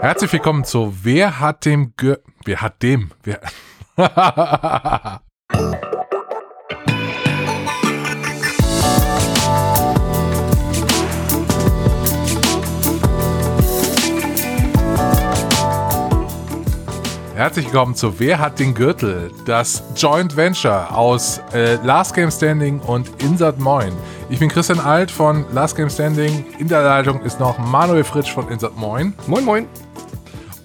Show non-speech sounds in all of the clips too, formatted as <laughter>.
Herzlich willkommen zu Wer hat dem Gür Wer hat dem? Wer Herzlich willkommen zu Wer hat den Gürtel? Das Joint Venture aus äh, Last Game Standing und Insert Moin. Ich bin Christian Alt von Last Game Standing. In der Leitung ist noch Manuel Fritsch von Insert Moin. Moin, moin.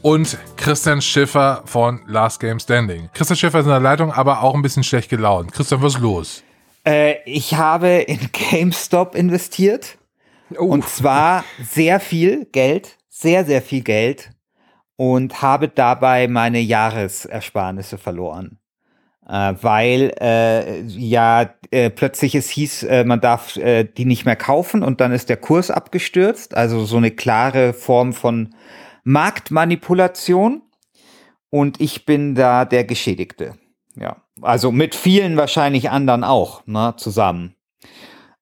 Und Christian Schiffer von Last Game Standing. Christian Schiffer ist in der Leitung, aber auch ein bisschen schlecht gelaunt. Christian, was ist los? Äh, ich habe in <laughs> GameStop investiert. Oh. Und zwar sehr viel Geld, sehr, sehr viel Geld und habe dabei meine Jahresersparnisse verloren. Äh, weil äh, ja äh, plötzlich es hieß, äh, man darf äh, die nicht mehr kaufen und dann ist der Kurs abgestürzt. Also so eine klare Form von Marktmanipulation. Und ich bin da der Geschädigte. Ja, also mit vielen wahrscheinlich anderen auch, ne, zusammen.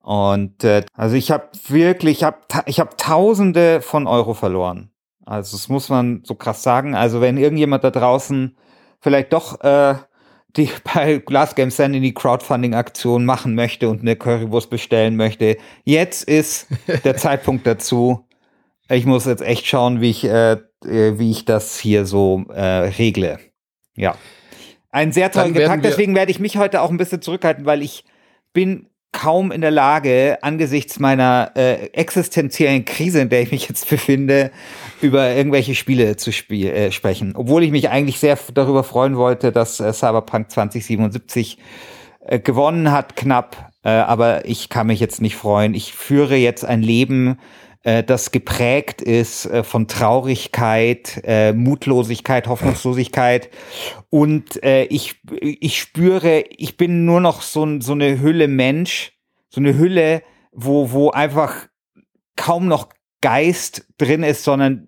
Und äh, also ich habe wirklich, ich habe ich hab Tausende von Euro verloren. Also das muss man so krass sagen. Also wenn irgendjemand da draußen vielleicht doch äh, die <laughs> bei Glass Game Standing die Crowdfunding-Aktion machen möchte und eine Currywurst bestellen möchte, jetzt ist <laughs> der Zeitpunkt dazu. Ich muss jetzt echt schauen, wie ich, äh, äh, wie ich das hier so äh, regle. Ja. Ein sehr trauriger Tag, deswegen werde ich mich heute auch ein bisschen zurückhalten, weil ich bin kaum in der Lage, angesichts meiner äh, existenziellen Krise, in der ich mich jetzt befinde, über irgendwelche Spiele zu spiel äh, sprechen. Obwohl ich mich eigentlich sehr darüber freuen wollte, dass äh, Cyberpunk 2077 äh, gewonnen hat, knapp. Äh, aber ich kann mich jetzt nicht freuen. Ich führe jetzt ein Leben, äh, das geprägt ist äh, von Traurigkeit, äh, Mutlosigkeit, Hoffnungslosigkeit. Und äh, ich, ich spüre, ich bin nur noch so, so eine Hülle Mensch, so eine Hülle, wo, wo einfach kaum noch Geist drin ist, sondern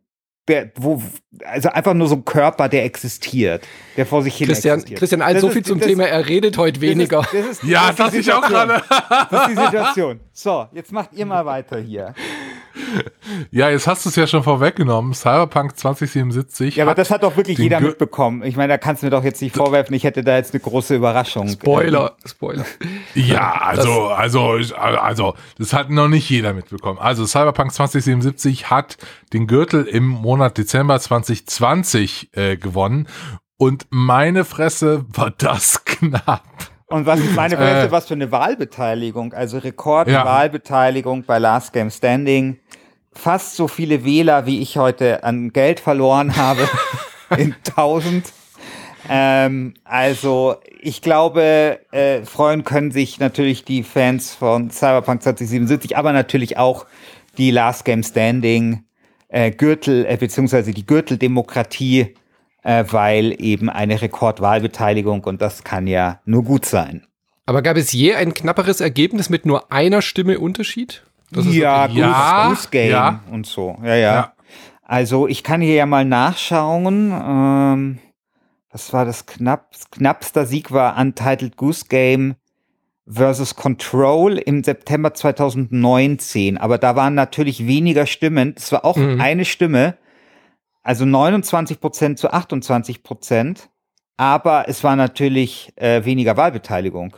der, wo, also einfach nur so ein Körper, der existiert, der vor sich hin Christian, existiert. Christian Alt, Das so ist- viel zum das- Thema, er redet heute weniger. Das ist, das ist, Ja, das ist ich auch Situation. gerade. Das ist die Situation. So, jetzt macht ihr mal weiter hier. Ja, jetzt hast du es ja schon vorweggenommen. Cyberpunk 2077. Ja, aber das hat doch wirklich jeder mitbekommen. Ich meine, da kannst du mir doch jetzt nicht vorwerfen, ich hätte da jetzt eine große Überraschung. Spoiler, Spoiler. Ja, also, also, also, das hat noch nicht jeder mitbekommen. Also, Cyberpunk 2077 hat den Gürtel im Monat Dezember 2020 äh, gewonnen. Und meine Fresse war das <laughs> knapp. Und was ich meine, Äh. äh, was für eine Wahlbeteiligung, also Rekordwahlbeteiligung bei Last Game Standing. Fast so viele Wähler, wie ich heute an Geld verloren <laughs> habe, in 1000. Ähm, also ich glaube, äh, freuen können sich natürlich die Fans von Cyberpunk 2077, aber natürlich auch die Last Game Standing äh, Gürtel, äh, beziehungsweise die Gürteldemokratie, äh, weil eben eine Rekordwahlbeteiligung und das kann ja nur gut sein. Aber gab es je ein knapperes Ergebnis mit nur einer Stimme Unterschied? Ja, wirklich- Ja, Goose, Goose Game ja. und so. Ja, ja, Ja. Also ich kann hier ja mal nachschauen. Ähm, was war das knapp? Knappster Sieg war Untitled Goose Game versus Control im September 2019. Aber da waren natürlich weniger Stimmen. Es war auch Mhm. eine Stimme. Also 29 Prozent zu 28 Prozent. Aber es war natürlich äh, weniger Wahlbeteiligung.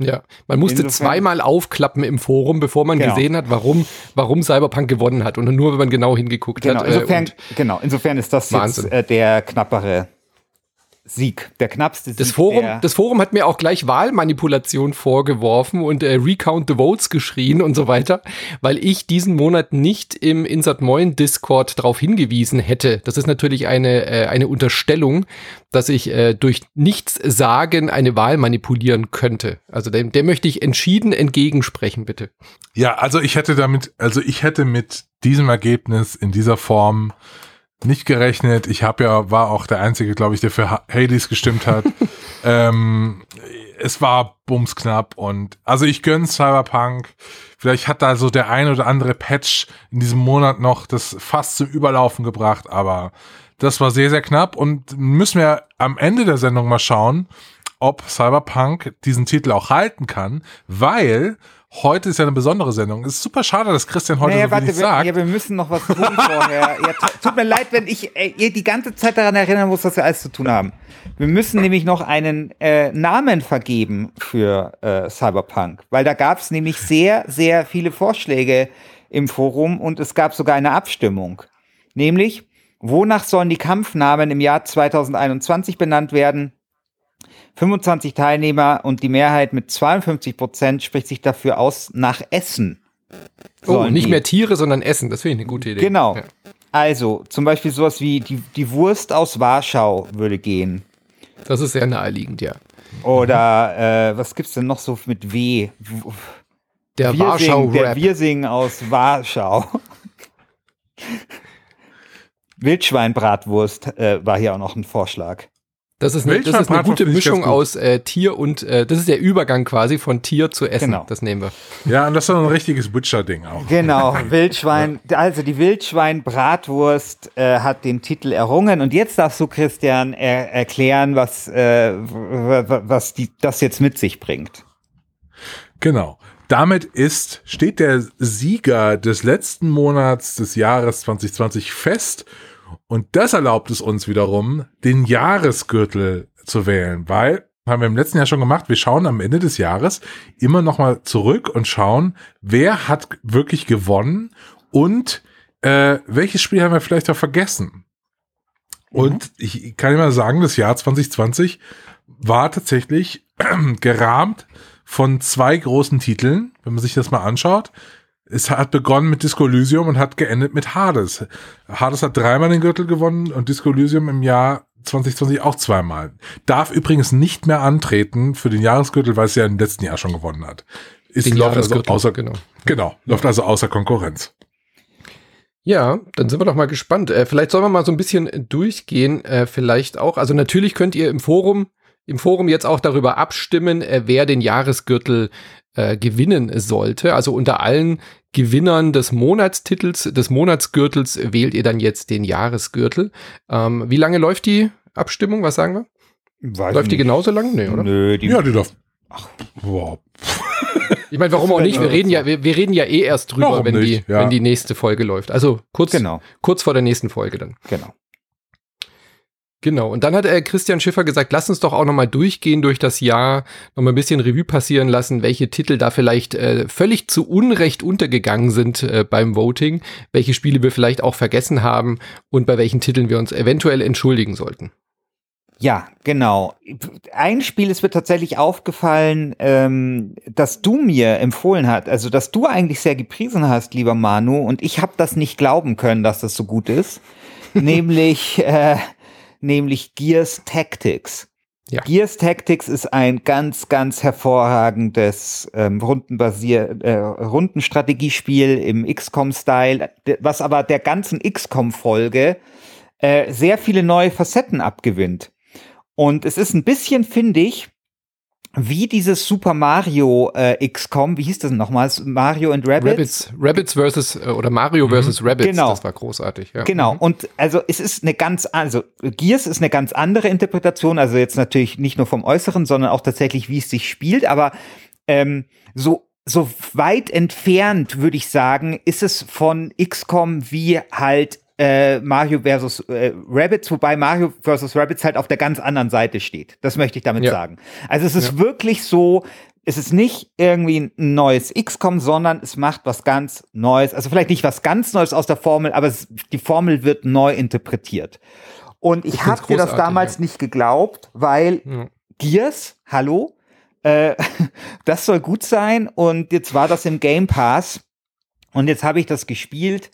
Ja, man musste Insofern- zweimal aufklappen im Forum, bevor man Genau. gesehen hat, warum, warum Cyberpunk gewonnen hat. Und nur, wenn man genau hingeguckt Genau, hat. äh, insofern, und genau, insofern ist das Wahnsinn. jetzt äh, der knappere Sieg, der knappste Sieg. Das Forum, der, das Forum hat mir auch gleich Wahlmanipulation vorgeworfen und äh, Recount the Votes geschrien und so weiter, weil ich diesen Monat nicht im Insert Moin Discord darauf hingewiesen hätte. Das ist natürlich eine, äh, eine Unterstellung, dass ich äh, durch nichts sagen eine Wahl manipulieren könnte. Also dem, der möchte ich entschieden entgegensprechen, bitte. Ja, also ich hätte damit, also ich hätte mit diesem Ergebnis in dieser Form nicht gerechnet. Ich habe ja, war auch der Einzige, glaube ich, der für Ha- Hades gestimmt hat. <laughs> ähm, es war bumsknapp und also ich gönn Cyberpunk. Vielleicht hat da so der ein oder andere Patch in diesem Monat noch das fast zum Überlaufen gebracht, aber das war sehr, sehr knapp und müssen wir am Ende der Sendung mal schauen, ob Cyberpunk diesen Titel auch halten kann, weil heute ist ja eine besondere Sendung. Es ist super schade, dass Christian heute naja, so warte, wenig wir, sagt. ja, wir müssen noch was tun <laughs> vorher. Ja, tu- tut mir leid, wenn ich äh, ihr die ganze Zeit daran erinnern muss, dass wir alles zu tun haben. Wir müssen nämlich noch einen äh, Namen vergeben für äh, Cyberpunk, weil da gab es nämlich sehr, sehr viele Vorschläge im Forum und es gab sogar eine Abstimmung. Nämlich, wonach sollen die Kampfnamen im Jahr 2021 benannt werden? 25 Teilnehmer und die Mehrheit mit 52 Prozent spricht sich dafür aus nach Essen. Oh, nicht die. mehr Tiere, sondern Essen. Das finde ich eine gute Idee. Genau. Ja. Also, zum Beispiel sowas wie die, die Wurst aus Warschau würde gehen. Das ist sehr naheliegend, ja. Oder äh, was gibt's denn noch so mit W? Der Wirsing, der Warschau-Rap. Wirsing aus Warschau. <laughs> Wildschweinbratwurst äh, war hier auch noch ein Vorschlag. Das ist eine, das ist eine gute Mischung gut. aus äh, Tier und äh, das ist der Übergang quasi von Tier zu Essen. Genau. Das nehmen wir. Ja, und das ist so ein richtiges Witcher-Ding auch. Genau, Wildschwein, also die Wildschweinbratwurst äh, hat den Titel errungen. Und jetzt darfst du, Christian, er erklären, was, äh, was die, das jetzt mit sich bringt. Genau. Damit ist, steht der Sieger des letzten Monats des Jahres 2020 fest. Und das erlaubt es uns wiederum, den Jahresgürtel zu wählen, weil, haben wir im letzten Jahr schon gemacht, wir schauen am Ende des Jahres immer nochmal zurück und schauen, wer hat wirklich gewonnen und äh, welches Spiel haben wir vielleicht auch vergessen. Und ich kann immer sagen, das Jahr 2020 war tatsächlich <clears throat> gerahmt von zwei großen Titeln, wenn man sich das mal anschaut. Es hat begonnen mit Disco Elysium und hat geendet mit Hades. Hades hat dreimal den Gürtel gewonnen und Disco Elysium im Jahr 2020 auch zweimal. Darf übrigens nicht mehr antreten für den Jahresgürtel, weil es ja im letzten Jahr schon gewonnen hat. Ist Den läuft also außer, genau. genau, läuft also außer Konkurrenz. Ja, dann sind wir doch mal gespannt. Äh, vielleicht sollen wir mal so ein bisschen durchgehen, äh, vielleicht auch. Also natürlich könnt ihr im Forum, im Forum jetzt auch darüber abstimmen, äh, wer den Jahresgürtel äh, gewinnen sollte. Also unter allen Gewinnern des Monatstitels, des Monatsgürtels wählt ihr dann jetzt den Jahresgürtel. Ähm, wie lange läuft die Abstimmung? Was sagen wir? Weiß läuft die genauso lang? Nee, oder? Nö, die, Ja, die darf. Wow. <laughs> Ich meine, warum auch nicht? Wir reden ja, wir, wir reden ja eh erst drüber, Warum wenn nicht? die, Ja. wenn die nächste Folge läuft. Also kurz, genau, kurz vor der nächsten Folge dann. genau. Genau. Und dann hat äh, Christian Schiffer gesagt, lass uns doch auch nochmal durchgehen durch das Jahr, nochmal ein bisschen Revue passieren lassen, welche Titel da vielleicht äh, völlig zu Unrecht untergegangen sind äh, beim Voting, welche Spiele wir vielleicht auch vergessen haben und bei welchen Titeln wir uns eventuell entschuldigen sollten. Ja, genau. Ein Spiel ist mir tatsächlich aufgefallen, ähm, dass du mir empfohlen hast, also dass du eigentlich sehr gepriesen hast, lieber Manu, und ich habe das nicht glauben können, dass das so gut ist, <laughs> nämlich äh, nämlich Gears Tactics. Ja. Gears Tactics ist ein ganz, ganz hervorragendes ähm, Rundenbasier äh, Rundenstrategiespiel im XCOM-Style, was aber der ganzen XCOM-Folge äh, sehr viele neue Facetten abgewinnt. Und es ist ein bisschen, finde ich, wie dieses Super Mario äh, XCOM, wie hieß das denn nochmals? Mario and Rabbids? Rabbits, Rabbits versus äh, oder Mario versus Rabbits, Genau. das war großartig. Ja. Genau, Mhm. und also es ist eine ganz, also Gears ist eine ganz andere Interpretation, also jetzt natürlich nicht nur vom Äußeren, sondern auch tatsächlich, wie es sich spielt, aber ähm, so, so weit entfernt, würde ich sagen, ist es von XCOM wie halt äh, Mario versus äh, Rabbits, wobei Mario versus Rabbits halt auf der ganz anderen Seite steht. Das möchte ich damit Ja. sagen. Also es ist wirklich so, es ist nicht irgendwie ein neues XCOM, sondern es macht was ganz Neues. Also vielleicht nicht was ganz Neues aus der Formel, aber es, die Formel wird neu interpretiert. Und ich, Ich habe dir das damals ja. nicht geglaubt, weil Ja. Gears, hallo, äh, <laughs> das soll gut sein. Und jetzt war das im Game Pass. Und jetzt habe ich das gespielt.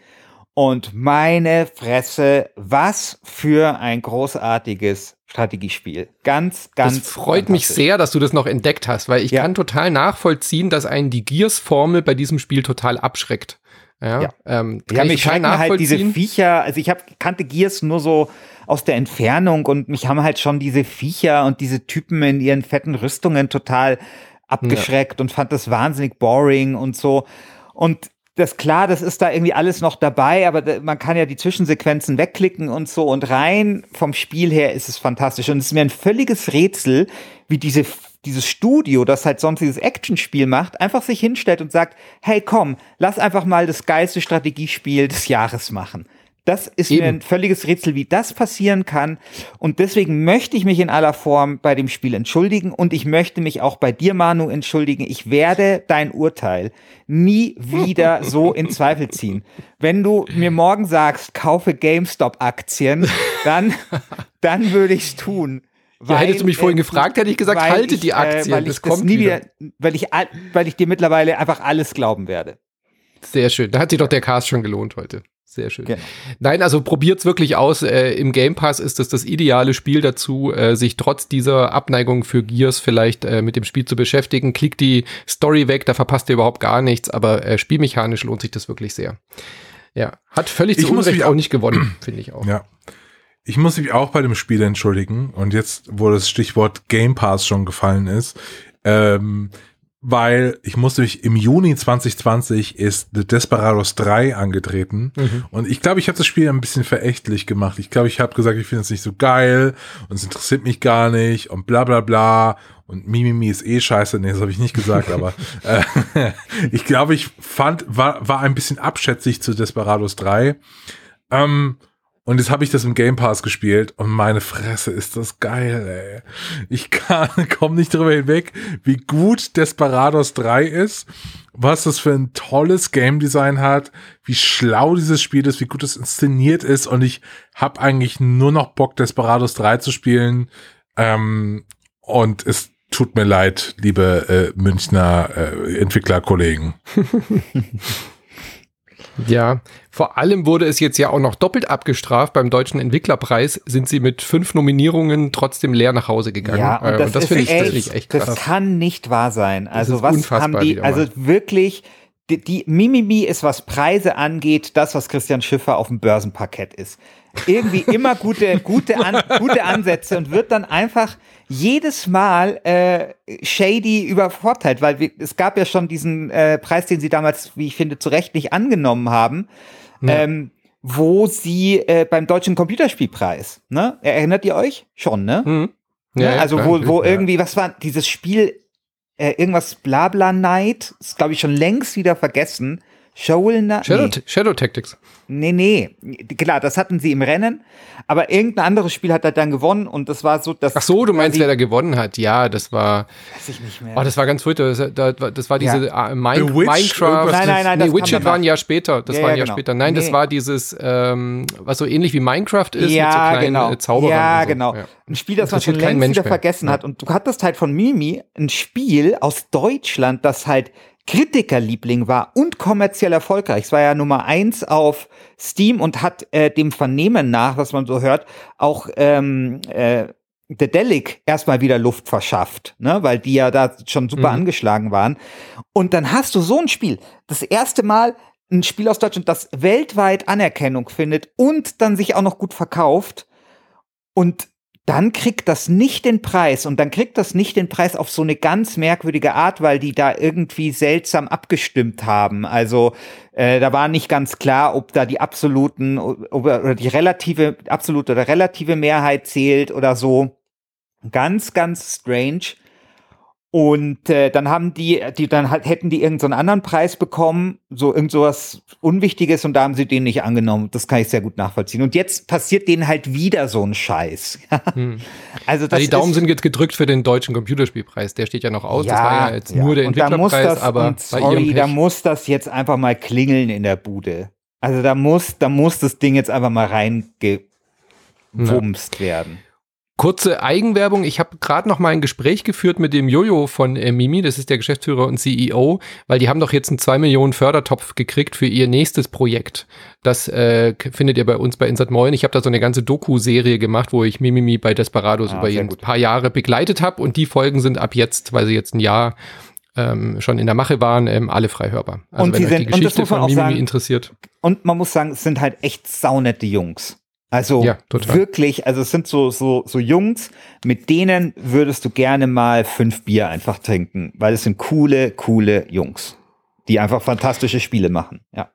Und meine Fresse, was für ein großartiges Strategiespiel. Ganz, ganz. Das freut mich sehr, dass du das noch entdeckt hast, weil ich Ja. kann total nachvollziehen, dass einen die Gears-Formel bei diesem Spiel total abschreckt. Ja, Ja. Ähm, Ja, kann mich ich total schrecken halt diese. Viecher, also ich hab, kannte Gears nur so aus der Entfernung und mich haben halt schon diese Viecher und diese Typen in ihren fetten Rüstungen total abgeschreckt und fand das wahnsinnig boring und so. Und das klar, das ist da irgendwie alles noch dabei, aber man kann ja die Zwischensequenzen wegklicken und so und rein vom Spiel her ist es fantastisch und es ist mir ein völliges Rätsel, wie diese dieses Studio, das halt sonst dieses Actionspiel macht, einfach sich hinstellt und sagt, hey komm, lass einfach mal das geilste Strategiespiel des Jahres machen. Das ist Eben. mir ein völliges Rätsel, wie das passieren kann. Und deswegen möchte ich mich in aller Form bei dem Spiel entschuldigen und ich möchte mich auch bei dir, Manu, entschuldigen. Ich werde dein Urteil nie wieder so in Zweifel ziehen. Wenn du mir morgen sagst, kaufe GameStop-Aktien, dann, dann würde ich es tun. Ja, hättest du mich vorhin äh, gefragt, hätte ich gesagt, halte ich, die Aktien, äh, weil das kommt nie wieder. wieder. weil ich, weil ich dir mittlerweile einfach alles glauben werde. Sehr schön. Da hat sich doch der Cast schon gelohnt heute. Sehr schön. Genau. Nein, also probiert's wirklich aus. Äh, Im Game Pass ist es das ideale Spiel dazu, äh, sich trotz dieser Abneigung für Gears vielleicht äh, mit dem Spiel zu beschäftigen. Klickt die Story weg, da verpasst ihr überhaupt gar nichts, aber äh, spielmechanisch lohnt sich das wirklich sehr. Ja, hat völlig zu Unrecht auch nicht gewonnen, finde ich auch. Ja. Ich muss mich auch bei dem Spiel entschuldigen und jetzt, wo das Stichwort Game Pass schon gefallen ist, ähm, weil ich musste mich im Juni 2020 ist The Desperados 3 angetreten mhm. und ich glaube, ich habe das Spiel ein bisschen verächtlich gemacht. Ich glaube, ich habe gesagt, ich finde es nicht so geil und es interessiert mich gar nicht und bla bla bla und Mimimi ist eh scheiße. Nee, das habe ich nicht gesagt, aber <laughs> äh, <laughs> ich glaube, ich fand, war, war ein bisschen abschätzig zu Desperados 3. Ähm, und jetzt habe ich das im Game Pass gespielt und meine Fresse ist das geil, ey. Ich kann, <laughs> komm nicht drüber hinweg, wie gut Desperados 3 ist, was das für ein tolles Game Design hat, wie schlau dieses Spiel ist, wie gut es inszeniert ist und ich habe eigentlich nur noch Bock, Desperados 3 zu spielen. Ähm, und es tut mir leid, liebe äh, Münchner äh, Entwicklerkollegen. <laughs> Ja, vor allem wurde es jetzt ja auch noch doppelt abgestraft. Beim Deutschen Entwicklerpreis sind sie mit fünf Nominierungen trotzdem leer nach Hause gegangen. Ja, und das, äh, das finde ich, das ich echt krass. Das kann nicht wahr sein. Also was haben die, also wirklich, die, die Mimimi ist, was Preise angeht, das, was Christian Schiffer auf dem Börsenparkett ist. Irgendwie immer gute, gute, an, gute Ansätze und wird dann einfach jedes Mal äh, shady übervorteilt, weil wir, es gab ja schon diesen äh, Preis, den sie damals, wie ich finde, zu Recht nicht angenommen haben, ja. ähm, wo sie äh, beim Deutschen Computerspielpreis, ne? Erinnert ihr euch? Schon, ne? Mhm. Ja, ja, also klar, wo, wo irgendwie, was war dieses Spiel, äh, irgendwas Blabla Night, ist glaube ich schon längst wieder vergessen. Shoal Shadow, nee. Shadow Tactics. Nee, nee. Klar, das hatten sie im Rennen. Aber irgendein anderes Spiel hat er dann gewonnen und das war so, dass. Ach so, du meinst, wer da gewonnen hat? Ja, das war. Weiß ich nicht mehr. Oh, das war ganz furchtbar. Das, das, war diese ja. uh, Min Minecraft. Nein, nein, nein. Nee, Witcher war ein Jahr später. Das ja, war ein Jahr genau. später. Nein, nee. das war dieses, ähm, was so ähnlich wie Minecraft ist, ja, mit so kleinen genau. Äh, Zauberern. Ja, so. genau. Ja. Ein Spiel, das man schon längst Mensch wieder vergessen hat. Und du hattest halt von Mimi ein Spiel aus Deutschland, das halt Kritikerliebling war und kommerziell erfolgreich. Es war ja Nummer eins auf Steam und hat äh, dem Vernehmen nach, was man so hört, auch ähm, äh, The Delic erstmal wieder Luft verschafft, ne, weil die ja da schon super mhm. angeschlagen waren. Und dann hast du so ein Spiel, das erste Mal ein Spiel aus Deutschland, das weltweit Anerkennung findet und dann sich auch noch gut verkauft. Und dann kriegt das nicht den Preis und dann kriegt das nicht den Preis auf so eine ganz merkwürdige Art, weil die da irgendwie seltsam abgestimmt haben. Also äh, da war nicht ganz klar, ob da die absoluten ob, oder die relative absolute oder relative Mehrheit zählt oder so. Ganz ganz strange. Und äh, dann haben die, die dann halt, hätten die irgendeinen so anderen Preis bekommen, so irgend sowas Unwichtiges und da haben sie den nicht angenommen. Das kann ich sehr gut nachvollziehen. Und jetzt passiert denen halt wieder so ein Scheiß. <laughs> hm. Also das ja, die Daumen sind jetzt gedrückt für den deutschen Computerspielpreis. Der steht ja noch aus. Ja, das war ja jetzt ja. nur der Entwicklerpreis, das, aber sorry, da muss das jetzt einfach mal klingeln in der Bude. Also da muss, da muss das Ding jetzt einfach mal reingewumst werden. Kurze Eigenwerbung. Ich habe gerade noch mal ein Gespräch geführt mit dem Jojo von äh, Mimi, das ist der Geschäftsführer und CEO, weil die haben doch jetzt einen 2 Millionen Fördertopf gekriegt für ihr nächstes Projekt. Das äh, findet ihr bei uns bei Insert Moin. Ich habe da so eine ganze Doku-Serie gemacht, wo ich Mimimi bei Desperados ah, über ein paar Jahre begleitet habe und die Folgen sind ab jetzt, weil sie jetzt ein Jahr ähm, schon in der Mache waren, ähm, alle frei hörbar. Also und wenn euch die Geschichte von Mimimi sagen, interessiert. Und man muss sagen, es sind halt echt saunette Jungs. Also ja, wirklich, also es sind so, so, so Jungs, mit denen würdest du gerne mal fünf Bier einfach trinken, weil es sind coole, coole Jungs, die einfach fantastische Spiele machen, ja.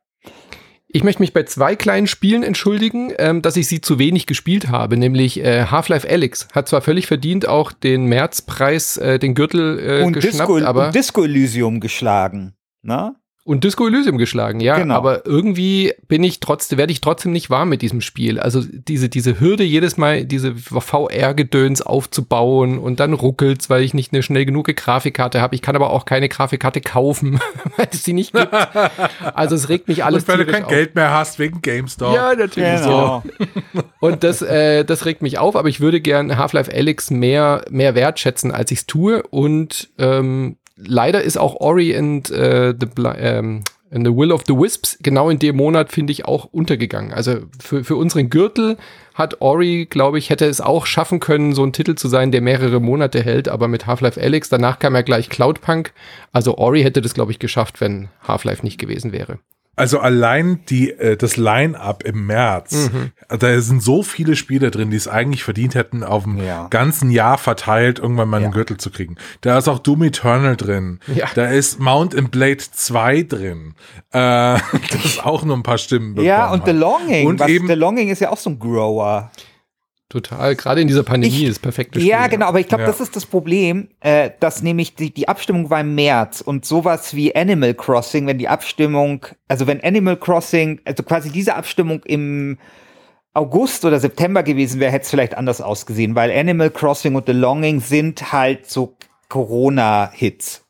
Ich möchte mich bei zwei kleinen Spielen entschuldigen, ähm, dass ich sie zu wenig gespielt habe, nämlich äh, Half-Life Alyx hat zwar völlig verdient auch den Märzpreis, äh, den Gürtel äh, und geschnappt, Disco, aber und Disco Elysium geschlagen. Na? Und Disco Elysium geschlagen, ja. Genau. Aber irgendwie bin ich trotzdem, werde ich trotzdem nicht warm mit diesem Spiel. Also diese, diese Hürde, jedes Mal diese VR-Gedöns aufzubauen und dann ruckelt's, weil ich nicht eine schnell genug Grafikkarte habe. Ich kann aber auch keine Grafikkarte kaufen, <laughs> weil es sie nicht gibt. Also es regt mich alles Und weil du kein auf. Geld mehr hast wegen GameStop. Ja, natürlich Genau. so. Und das, äh, das regt mich auf, aber ich würde gern Half-Life Alyx mehr, mehr wertschätzen, als ich es tue. Und ähm, leider ist auch Ori and, äh, the, ähm, and the Will of the Wisps genau in dem Monat, finde ich, auch untergegangen. Also für, für unseren Gürtel hat Ori, glaube ich, hätte es auch schaffen können, so ein Titel zu sein, der mehrere Monate hält, aber mit Half-Life Alyx, danach kam ja gleich Cloudpunk. Also Ori hätte das, glaube ich, geschafft, wenn Half-Life nicht gewesen wäre. Also allein die, äh, das Line-Up im März, Mhm. da sind so viele Spiele drin, die es eigentlich verdient hätten, auf dem Ja. ganzen Jahr verteilt irgendwann mal einen Ja. Gürtel zu kriegen. Da ist auch Doom Eternal drin. Ja. Da ist Mount and Blade 2 drin. Äh, <laughs> das auch nur ein paar Stimmen bekommen Ja, und hat. The Longing. Und was, eben- The Longing ist ja auch so ein Grower. Total, gerade in dieser Pandemie Ich- ist perfektes Spiel. Ja, genau, aber ich glaube, Ja. das ist das Problem, äh, dass nämlich die, die Abstimmung war im März und sowas wie Animal Crossing, wenn die Abstimmung, also wenn Animal Crossing, also quasi diese Abstimmung im August oder September gewesen wäre, hätte es vielleicht anders ausgesehen, weil Animal Crossing und The Longing sind halt so Corona-Hits.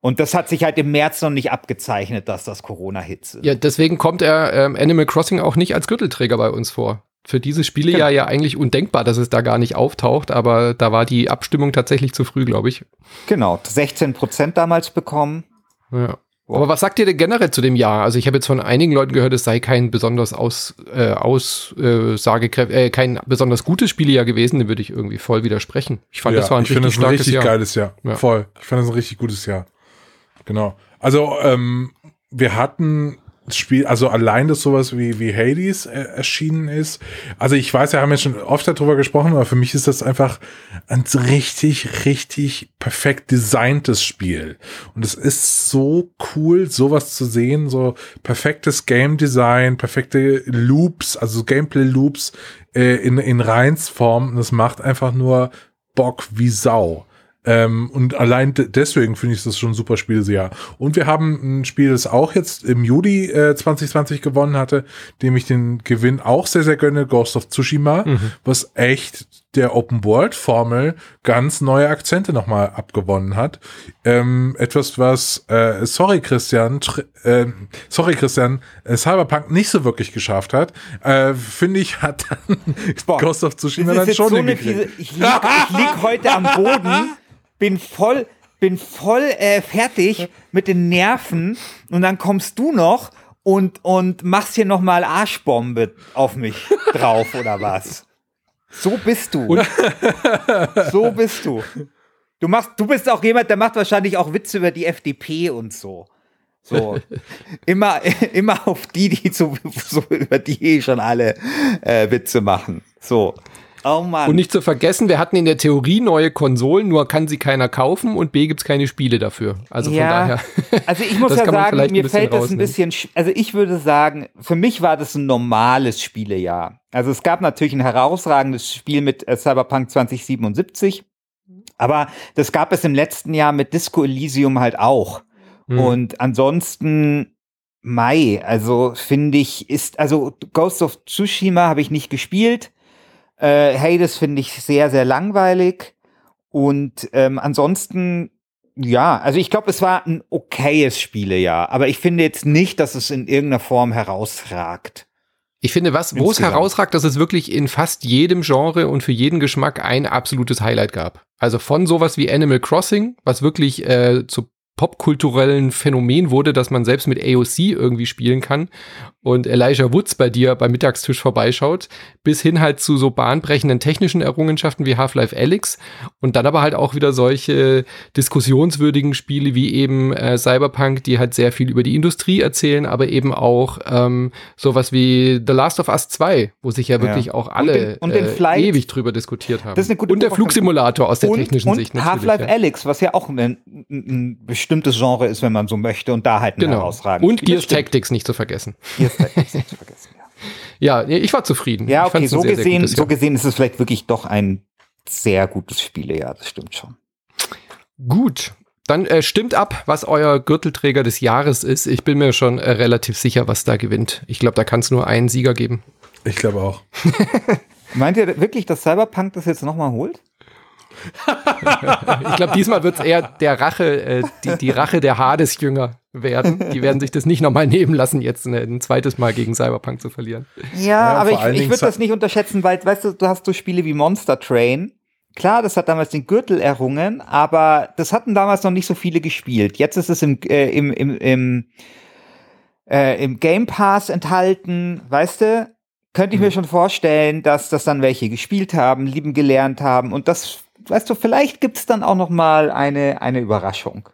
Und das hat sich halt im März noch nicht abgezeichnet, dass das Corona-Hits sind. Ja, deswegen kommt er ähm, Animal Crossing auch nicht als Gürtelträger bei uns vor. Für diese Spiele ja ja eigentlich undenkbar, dass es da gar nicht auftaucht, aber da war die Abstimmung tatsächlich zu früh, glaube ich. Genau, 16 Prozent damals bekommen. Ja. Aber was sagt ihr denn generell zu dem Jahr? Also ich habe jetzt von einigen Leuten gehört, es sei kein besonders aus, äh, aussagekräftig, äh, kein besonders gutes Spielejahr gewesen, dem würde ich irgendwie voll widersprechen. Ich fand, ja, das war ein ich finde richtig das ein richtig Jahr. geiles Jahr. Ja. Voll. Ich fand das ein richtig gutes Jahr. Genau. Also, ähm, wir hatten Spiel, also allein, dass sowas wie, wie Hades äh, erschienen ist. Also ich weiß, wir haben ja schon oft darüber gesprochen, aber für mich ist das einfach ein richtig, richtig perfekt designtes Spiel. Und es ist so cool, sowas zu sehen, so perfektes Game Design, perfekte Loops, also Gameplay-Loops äh, in, in Reinsform. Und es macht einfach nur Bock wie Sau. Ähm, und allein de- deswegen finde ich das schon ein super Spiel dieses Jahr. Und wir haben ein Spiel, das auch jetzt im Juli äh, 2020 gewonnen hatte, dem ich den Gewinn auch sehr, sehr gönne, Ghost of Tsushima, was echt der Open-World-Formel ganz neue Akzente nochmal abgewonnen hat. Ähm, etwas, was, äh, sorry Christian, äh, sorry Christian, äh, Cyberpunk nicht so wirklich geschafft hat, äh, finde ich, hat dann Boah, Ghost of Tsushima dann schon so eine fiese, ich lieg, ich lieg heute am Boden, <laughs> bin voll, bin voll äh, fertig mit den Nerven und dann kommst du noch und, und machst hier nochmal Arschbombe auf mich drauf oder was? So bist du. so bist du. Du machst, du bist auch jemand, der macht wahrscheinlich auch Witze über die FDP und so. So. immer, <laughs> immer auf die, die so, so über die eh schon alle äh, Witze machen. So. Oh Mann. Und nicht zu vergessen, wir hatten in der Theorie neue Konsolen, nur kann sie keiner kaufen und B gibt's keine Spiele dafür. Also von daher. <laughs> Also ich muss ja sagen, mir fällt das ein bisschen, sch- also ich würde sagen, für mich war das ein normales Spielejahr. Also es gab natürlich ein herausragendes Spiel mit äh, Cyberpunk 2077, aber das gab es im letzten Jahr mit Disco Elysium halt auch. Hm. Und ansonsten Mai, also finde ich, ist, also Ghost of Tsushima habe ich nicht gespielt. Äh, Hades finde ich sehr, sehr langweilig. Und ähm, ansonsten, ja, also ich glaube, es war ein okayes Spielejahr, aber ich finde jetzt nicht, dass es in irgendeiner Form herausragt. Ich finde, was, wo es herausragt, dass es wirklich in fast jedem Genre und für jeden Geschmack ein absolutes Highlight gab. Also von sowas wie Animal Crossing, was wirklich äh, zu popkulturellen Phänomen wurde, dass man selbst mit AOC irgendwie spielen kann und Elijah Woods bei dir beim Mittagstisch vorbeischaut, bis hin halt zu so bahnbrechenden technischen Errungenschaften wie Half-Life Alyx und dann aber halt auch wieder solche diskussionswürdigen Spiele wie eben äh, Cyberpunk, die halt sehr viel über die Industrie erzählen, aber eben auch ähm, sowas wie The Last of Us 2, wo sich ja wirklich auch alle den- und den äh, ewig drüber diskutiert haben. Und der. Flugsimulator aus der und technischen und Sicht natürlich. Half-Life ja. Alyx, was ja auch ein, ein, ein bestimmtes Genre ist, wenn man so möchte, und da halt ein Genau. herausragendes Und Spiel. Gears. Tactics nicht zu vergessen. Gears Tactics nicht zu vergessen, ja. <laughs> Ja, ich war zufrieden. Ja, Ich okay, so sehr, sehr gesehen, gutes so gesehen ist es vielleicht wirklich doch ein sehr gutes Spielejahr, das stimmt schon. Gut. Dann äh, stimmt ab, was euer Gürtelträger des Jahres ist. Ich bin mir schon äh, relativ sicher, was da gewinnt. Ich glaube, da kann es nur einen Sieger geben. Ich glaube auch. <laughs> Meint ihr wirklich, dass Cyberpunk das jetzt nochmal holt? Ich glaube, diesmal wird es eher der Rache, äh, die, die Rache der Hades-Jünger werden. Die werden sich das nicht nochmal nehmen lassen, jetzt ein, ein zweites Mal gegen Cyberpunk zu verlieren. Ja, Ja, aber ich, ich würde das nicht unterschätzen, weil, weißt du, du hast so Spiele wie Monster Train. Klar, das hat damals den Gürtel errungen, aber das hatten damals noch nicht so viele gespielt. Jetzt ist es im, äh, im, im, im, äh, im Game Pass enthalten, weißt du? Könnte ich mir schon vorstellen, dass das dann welche gespielt haben, lieben gelernt haben und das, weißt du, vielleicht gibt's dann auch noch mal eine, eine Überraschung.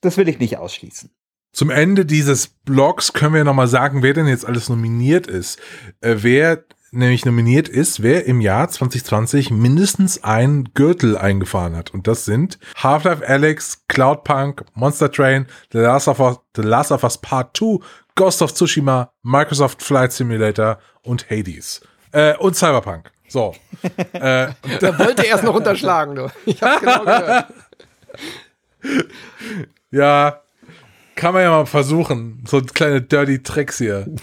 Das will ich nicht ausschließen. Zum Ende dieses Blogs können wir nochmal sagen, wer denn jetzt alles nominiert ist. Äh, wer nämlich nominiert ist, wer im Jahr 2020 mindestens einen Gürtel eingefahren hat. Und das sind Half-Life Alex, Cloudpunk, Monster Train, The Last of Us, The Last of Us Part 2, Ghost of Tsushima, Microsoft Flight Simulator und Hades. Äh, und Cyberpunk. So. <laughs> äh, Da wollte er erst noch unterschlagen, du. Ich hab's genau <laughs> gehört. ja, kann man ja mal versuchen. So kleine Dirty Tricks hier. <laughs>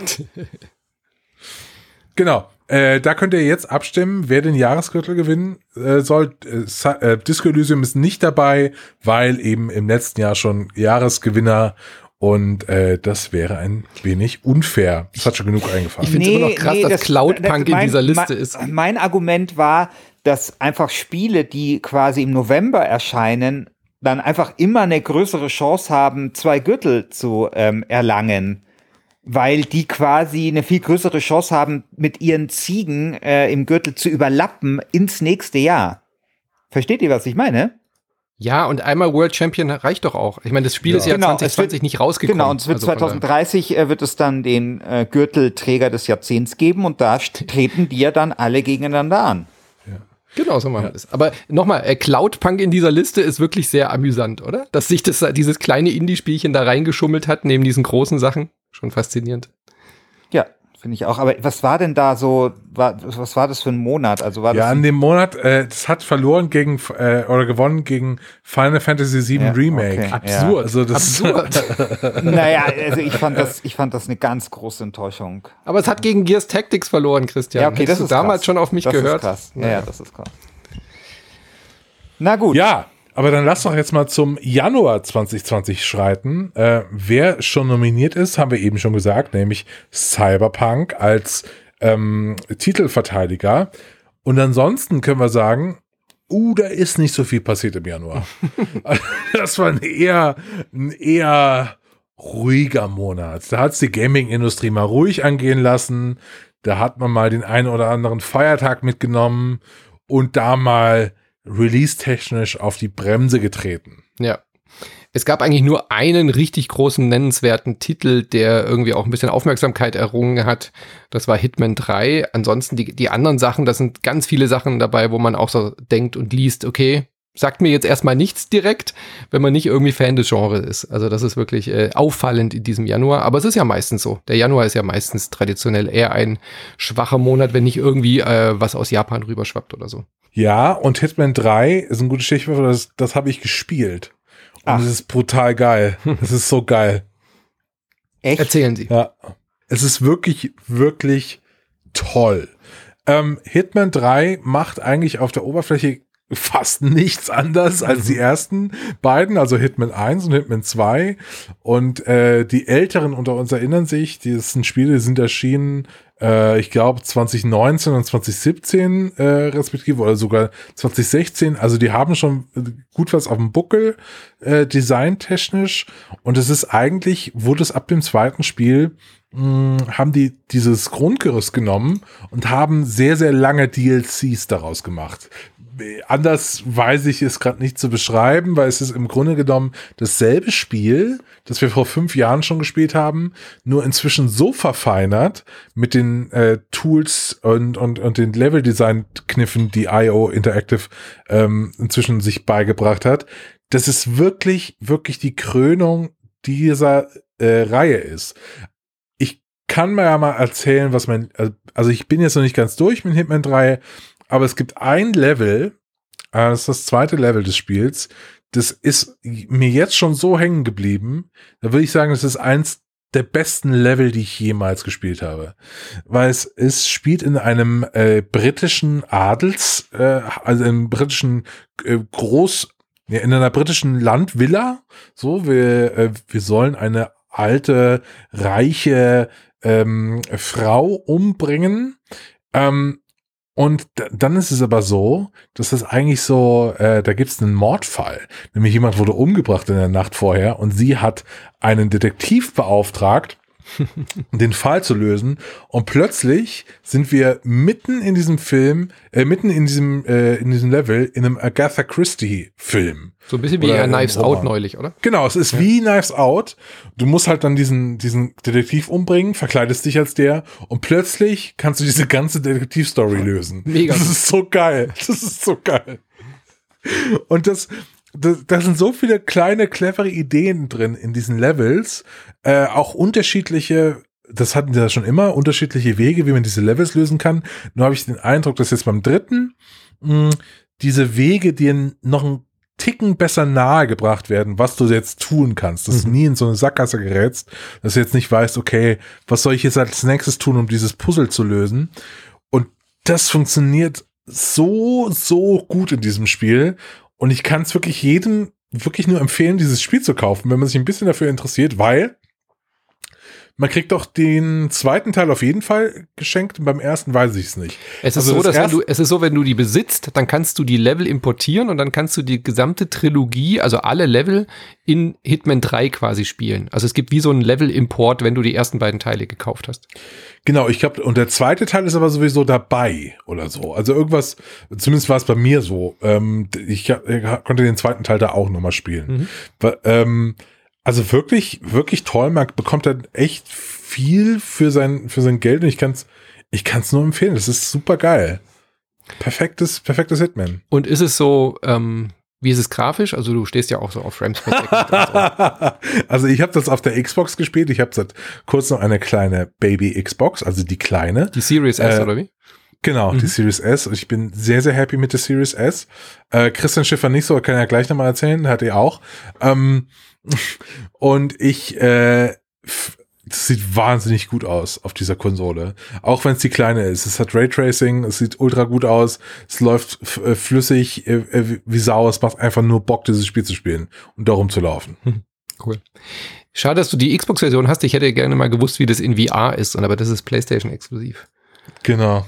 Genau. Äh, da könnt ihr jetzt abstimmen, wer den Jahresgürtel gewinnen äh, soll. Äh, äh, Disco Elysium ist nicht dabei, weil eben im letzten Jahr schon Jahresgewinner und äh, das wäre ein wenig unfair. Das hat schon genug eingefahren. Ich find's immer noch krass, dass Cloudpunk in mein- dieser Liste mein, ist. Mein Argument war, dass einfach Spiele, die quasi im November erscheinen, dann einfach immer eine größere Chance haben, zwei Gürtel zu ähm, erlangen. Weil die quasi eine viel größere Chance haben, mit ihren Ziegen äh, im Gürtel zu überlappen ins nächste Jahr. Versteht ihr, was ich meine? Ja, und einmal World Champion reicht doch auch. Ich meine, das Spiel Ja. ist ja Genau, es 2020 wird- nicht rausgekommen. Genau, und es wird Also von daher- 2030 äh, wird es dann den äh, Gürtelträger des Jahrzehnts geben und da <laughs> treten die ja dann alle gegeneinander an. Genau, so machen wir das. Aber nochmal, äh, Cloudpunk in dieser Liste ist wirklich sehr amüsant, oder? Dass sich das, dieses kleine Indie-Spielchen da reingeschummelt hat, neben diesen großen Sachen. Schon faszinierend. Ja, finde ich auch. Aber was war denn da so, war, was war das für ein Monat? Also war Ja, das an dem Monat, äh, das hat verloren gegen äh, oder gewonnen gegen Final Fantasy VII Ja, Remake. okay. Absurd. Also das Absurd. <laughs> naja, also ich fand das, ich fand das eine ganz große Enttäuschung. Aber es hat gegen Gears Tactics verloren, Christian. Ja, okay, Hättest das du ist damals krass. schon auf mich das gehört? Ist krass. Ja, Naja. ja, das ist krass. Na gut. Ja, aber dann lass doch jetzt mal zum Januar 2020 schreiten. Äh, wer schon nominiert ist, haben wir eben schon gesagt, nämlich Cyberpunk als ähm, Titelverteidiger. Und ansonsten können wir sagen, uh, da ist nicht so viel passiert im Januar. <laughs> das war ein eher, ein eher ruhiger Monat. Da hat's die Gaming-Industrie mal ruhig angehen lassen. Da hat man mal den einen oder anderen Feiertag mitgenommen und da mal release-technisch auf die Bremse getreten. Ja. Es gab eigentlich nur einen richtig großen nennenswerten Titel, der irgendwie auch ein bisschen Aufmerksamkeit errungen hat. Das war Hitman 3. Ansonsten die, die anderen Sachen, da sind ganz viele Sachen dabei, wo man auch so denkt und liest, okay, sagt mir jetzt erstmal nichts direkt, wenn man nicht irgendwie Fan des Genres ist. Also das ist wirklich äh, auffallend in diesem Januar. Aber es ist ja meistens so. Der Januar ist ja meistens traditionell eher ein schwacher Monat, wenn nicht irgendwie äh, was aus Japan rüberschwappt oder so. Ja, und Hitman 3 ist ein gutes Stichwort, das, das habe ich gespielt. Und Ach. es ist brutal geil. Es ist so geil. Echt? Erzählen Sie. Ja. Es ist wirklich, wirklich toll. Ähm, Hitman 3 macht eigentlich auf der Oberfläche fast nichts anders als die ersten beiden, also Hitman 1 und Hitman 2. Und äh, die Älteren unter uns erinnern sich, die sind Spiele, die sind erschienen, äh, ich glaube 2019 und 2017 äh, respektive oder sogar 2016. Also die haben schon gut was auf dem Buckel, äh, designtechnisch. Und es ist eigentlich, wurde es ab dem zweiten Spiel haben die dieses Grundgerüst genommen und haben sehr, sehr lange DLCs daraus gemacht. Anders weiß ich es gerade nicht zu beschreiben, weil es ist im Grunde genommen dasselbe Spiel, das wir vor fünf Jahren schon gespielt haben, nur inzwischen so verfeinert mit den äh, Tools und, und, und den Level-Design-Kniffen, die IO Interactive ähm, inzwischen sich beigebracht hat, das ist wirklich, wirklich die Krönung dieser äh, Reihe ist. Ich kann mir ja mal erzählen, was mein, also ich bin jetzt noch nicht ganz durch mit Hitman 3, aber es gibt ein Level, äh, das ist das zweite Level des Spiels, das ist mir jetzt schon so hängen geblieben. Da würde ich sagen, das ist eins der besten Level, die ich jemals gespielt habe. Weil es, es spielt in einem äh, britischen Adels, äh, also im britischen äh, Groß, ja, in einer britischen Landvilla. So, wir, äh, wir sollen eine alte, reiche ähm, Frau umbringen. Ähm, und dann ist es aber so, dass das eigentlich so, äh, da gibt es einen Mordfall. Nämlich jemand wurde umgebracht in der Nacht vorher und sie hat einen Detektiv beauftragt, <laughs> den Fall zu lösen. Und plötzlich sind wir mitten in diesem Film, äh, mitten in diesem, äh, in diesem Level in einem Agatha Christie Film. So ein bisschen wie oder Knives Out neulich, oder? Genau, es ist ja. wie Knives Out. Du musst halt dann diesen, diesen Detektiv umbringen, verkleidest dich als der und plötzlich kannst du diese ganze Detektivstory lösen. Mega. Das ist so geil. Das ist so geil. Und das, da sind so viele kleine, clevere Ideen drin in diesen Levels, äh, auch unterschiedliche, das hatten wir ja schon immer, unterschiedliche Wege, wie man diese Levels lösen kann. Nur habe ich den Eindruck, dass jetzt beim dritten mh, hm, diese Wege dir noch ein Ticken besser nahegebracht werden, was du jetzt tun kannst, dass mhm. du nie in so eine Sackgasse gerätst, dass du jetzt nicht weißt, okay, was soll ich jetzt als nächstes tun, um dieses Puzzle zu lösen? Und das funktioniert so, so gut in diesem Spiel. Und ich kann es wirklich jedem wirklich nur empfehlen, dieses Spiel zu kaufen, wenn man sich ein bisschen dafür interessiert, weil man kriegt doch den zweiten Teil auf jeden Fall geschenkt und beim ersten weiß ich es nicht. Es ist also so, dass wenn du, es ist so, wenn du die besitzt, dann kannst du die Level importieren und dann kannst du die gesamte Trilogie, also alle Level in Hitman 3 quasi spielen. Also es gibt wie so einen Level-Import, wenn du die ersten beiden Teile gekauft hast. Genau, ich glaube, und der zweite Teil ist aber sowieso dabei oder so. Also irgendwas, zumindest war es bei mir so. Ähm, ich, ich, konnte den zweiten Teil da auch nochmal spielen. Mhm. Ähm, also wirklich, wirklich toll. Man bekommt dann echt viel für sein, für sein Geld und ich kann es ich kann's nur empfehlen. Das ist super geil. Perfektes, perfektes Hitman. Und ist es so, ähm, wie ist es grafisch? Also du stehst ja auch so auf Frames per Second. so. <laughs> Also ich habe das auf der Xbox gespielt. Ich habe seit kurzem eine kleine Baby Xbox, also die kleine. Die Series S äh, oder wie? Genau, mhm. die Series S. Ich bin sehr, sehr happy mit der Series S. Äh, Christian Schiffer nicht so, kann ja gleich nochmal erzählen, hat er auch. Ähm, und ich, äh, das sieht wahnsinnig gut aus auf dieser Konsole. Auch wenn es die kleine ist. Es hat Raytracing, es sieht ultra gut aus, es läuft äh, flüssig äh, äh, wie Sau. Es macht einfach nur Bock, dieses Spiel zu spielen und darum zu laufen. Cool. Schade, dass du die Xbox-Version hast. Ich hätte gerne mal gewusst, wie das in VR ist, aber das ist PlayStation exklusiv. Genau.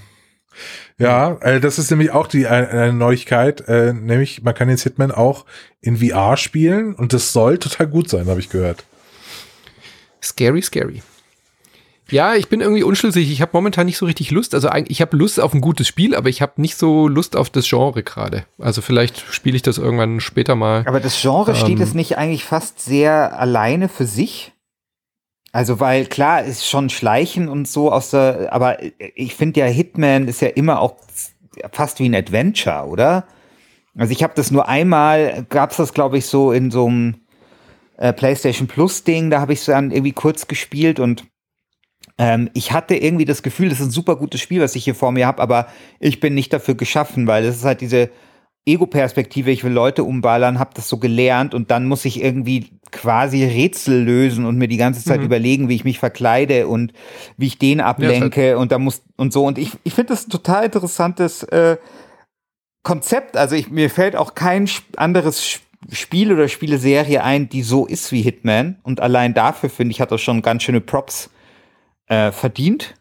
Ja, äh, das ist nämlich auch die eine, eine Neuigkeit, äh, nämlich man kann jetzt Hitman auch in VR spielen und das soll total gut sein, habe ich gehört. Scary, scary. Ja, ich bin irgendwie unschlüssig. Ich habe momentan nicht so richtig Lust. Also ich habe Lust auf ein gutes Spiel, aber ich habe nicht so Lust auf das Genre gerade. Also vielleicht spiele ich das irgendwann später mal. Aber das Genre ähm, steht es nicht eigentlich fast sehr alleine für sich? Also, weil klar, ist schon Schleichen und so aus der, aber ich finde ja, Hitman ist ja immer auch fast wie ein Adventure, oder? Also ich habe das nur einmal, gab's das, glaube ich, so in so einem äh, PlayStation Plus-Ding, da habe ich es dann irgendwie kurz gespielt und ähm, ich hatte irgendwie das Gefühl, das ist ein super gutes Spiel, was ich hier vor mir habe, aber ich bin nicht dafür geschaffen, weil das ist halt diese Ego-Perspektive, ich will Leute umballern, habe das so gelernt und dann muss ich irgendwie quasi Rätsel lösen und mir die ganze Zeit mhm. überlegen, wie ich mich verkleide und wie ich den ablenke ja, und da muss und so und ich, ich finde das ein total interessantes äh, Konzept. Also ich, mir fällt auch kein anderes Spiel oder Spieleserie ein, die so ist wie Hitman und allein dafür finde ich hat er schon ganz schöne Props äh, verdient.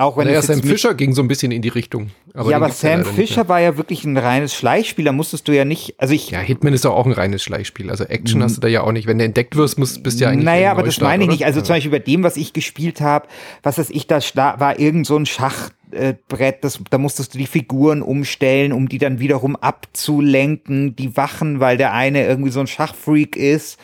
Auch wenn naja, Sam Fischer ging so ein bisschen in die Richtung. Aber ja, aber Sam Fischer war ja wirklich ein reines Schleichspiel. Da musstest du ja nicht, also ich. Ja, Hitman ist doch auch ein reines Schleichspiel. Also Action hast du da ja auch nicht. Wenn du entdeckt wirst, musst, bist du ja eigentlich. Naja, aber das meine ich nicht. Also zum Beispiel bei dem, was ich gespielt habe, was weiß ich, da war irgend so ein Schachbrett, das, da musstest du die Figuren umstellen, um die dann wiederum abzulenken, die Wachen, weil der eine irgendwie so ein Schachfreak ist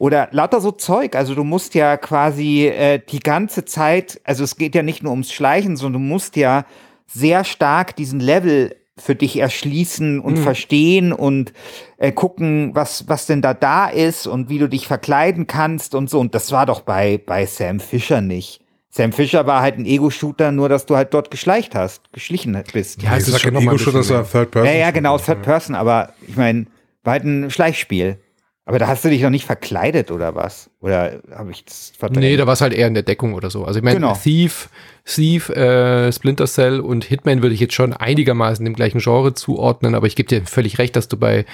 oder lauter so Zeug. Also du musst ja quasi äh, die ganze Zeit, also es geht ja nicht nur ums Schleichen, sondern du musst ja sehr stark diesen Level für dich erschließen und Mhm. verstehen und äh, gucken, was, was denn da da ist und wie du dich verkleiden kannst und so. Und das war doch bei, bei Sam Fisher nicht. Sam Fisher war halt ein Ego-Shooter, nur dass du halt dort geschleicht hast, geschlichen bist. Ja, Ja, es ist schon Ego-Shooter, das war Third Person. Ja, ja, genau, Third Person, aber ich meine, war halt ein Schleichspiel. Aber da hast du dich noch nicht verkleidet oder was? Oder habe ich das verdrängt? Nee, da war es halt eher in der Deckung oder so. Also ich meine, Genau. Thief, Thief, äh, Splinter Cell und Hitman würde ich jetzt schon einigermaßen dem gleichen Genre zuordnen, aber ich gebe dir völlig recht, dass du bei,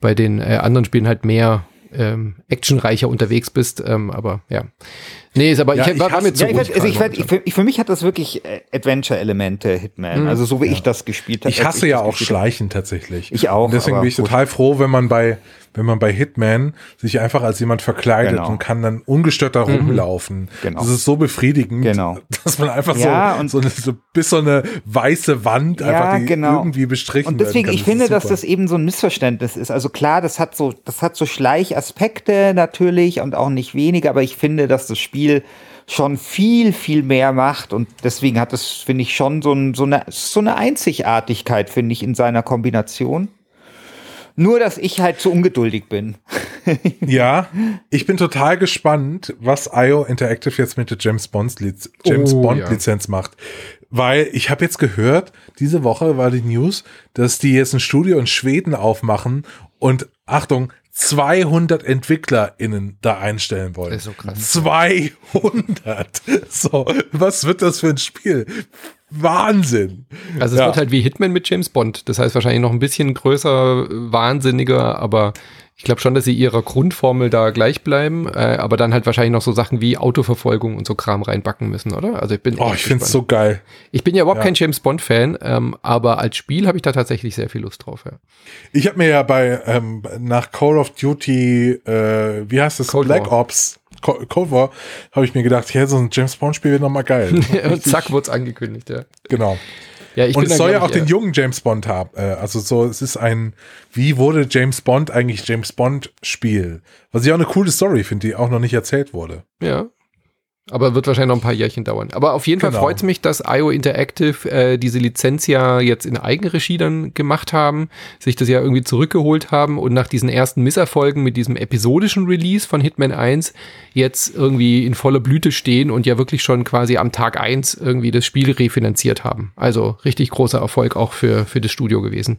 bei den äh, anderen Spielen halt mehr ähm, actionreicher unterwegs bist. Ähm, aber ja. Nee, ist aber Ja, ich, ich war, war hasse- mir zu Ja, ich also ich werd, ich, für, ich, für mich hat das wirklich äh, Adventure-Elemente, Hitman. Mhm. Also so wie ich das gespielt habe. Ich hasse ja auch. Schleichen tatsächlich. Ich auch, Und deswegen bin ich gut. total froh, wenn man bei, wenn man bei Hitman sich einfach als jemand verkleidet Genau. und kann dann ungestört da rumlaufen. Genau. Das ist so befriedigend, Genau. dass man einfach Ja, so, so, eine, so bis so eine weiße Wand Ja, einfach die genau. irgendwie bestrichen Und deswegen, ich kann. finde, dass das eben so ein Missverständnis ist. Also klar, das hat so, das hat so Schleichaspekte natürlich und auch nicht weniger, aber ich finde, dass das Spiel schon viel, viel mehr macht und deswegen hat es, finde ich, schon so, ein, so, eine, so eine Einzigartigkeit, finde ich, in seiner Kombination. Nur, dass ich halt zu ungeduldig bin. <laughs> Ja, ich bin total gespannt, was IO Interactive jetzt mit der James Bond Liz James Oh, Bond ja. Lizenz macht, weil ich habe jetzt gehört, diese Woche war die News, dass die jetzt ein Studio in Schweden aufmachen und Achtung 200 EntwicklerInnen da einstellen wollen. Das ist so krass. 200. <laughs> So, was wird das für ein Spiel? Wahnsinn. Also es Ja. wird halt wie Hitman mit James Bond. Das heißt wahrscheinlich noch ein bisschen größer, wahnsinniger, aber ich glaube schon, dass sie ihrer Grundformel da gleich bleiben, äh, aber dann halt wahrscheinlich noch so Sachen wie Autoverfolgung und so Kram reinbacken müssen, oder? Also ich bin Oh, ich find's gespannt. so geil. Ich bin ja überhaupt Ja. kein James Bond Fan, ähm, aber als Spiel habe ich da tatsächlich sehr viel Lust drauf. Ja. Ich habe mir ja bei ähm, nach Call of Duty, äh, wie heißt das, Cold Black War. Ops, Co Cold War, habe ich mir gedacht, ja, so ein James Bond Spiel wäre noch mal geil. <laughs> Und zack, wurde es angekündigt, ja. genau. Ja, ich Und es soll ja auch den jungen James Bond haben. Äh, also so, es ist ein, wie wurde James Bond eigentlich James Bond Spiel? Was ich auch eine coole Story finde, die auch noch nicht erzählt wurde. Ja. Aber wird wahrscheinlich noch ein paar Jährchen dauern. Aber auf jeden Fall Genau. freut es mich, dass IO Interactive äh, diese Lizenz ja jetzt in Eigenregie dann gemacht haben, sich das ja irgendwie zurückgeholt haben und nach diesen ersten Misserfolgen mit diesem episodischen Release von Hitman 1 jetzt irgendwie in voller Blüte stehen und ja wirklich schon quasi am Tag 1 irgendwie das Spiel refinanziert haben. Also richtig großer Erfolg auch für, für das Studio gewesen.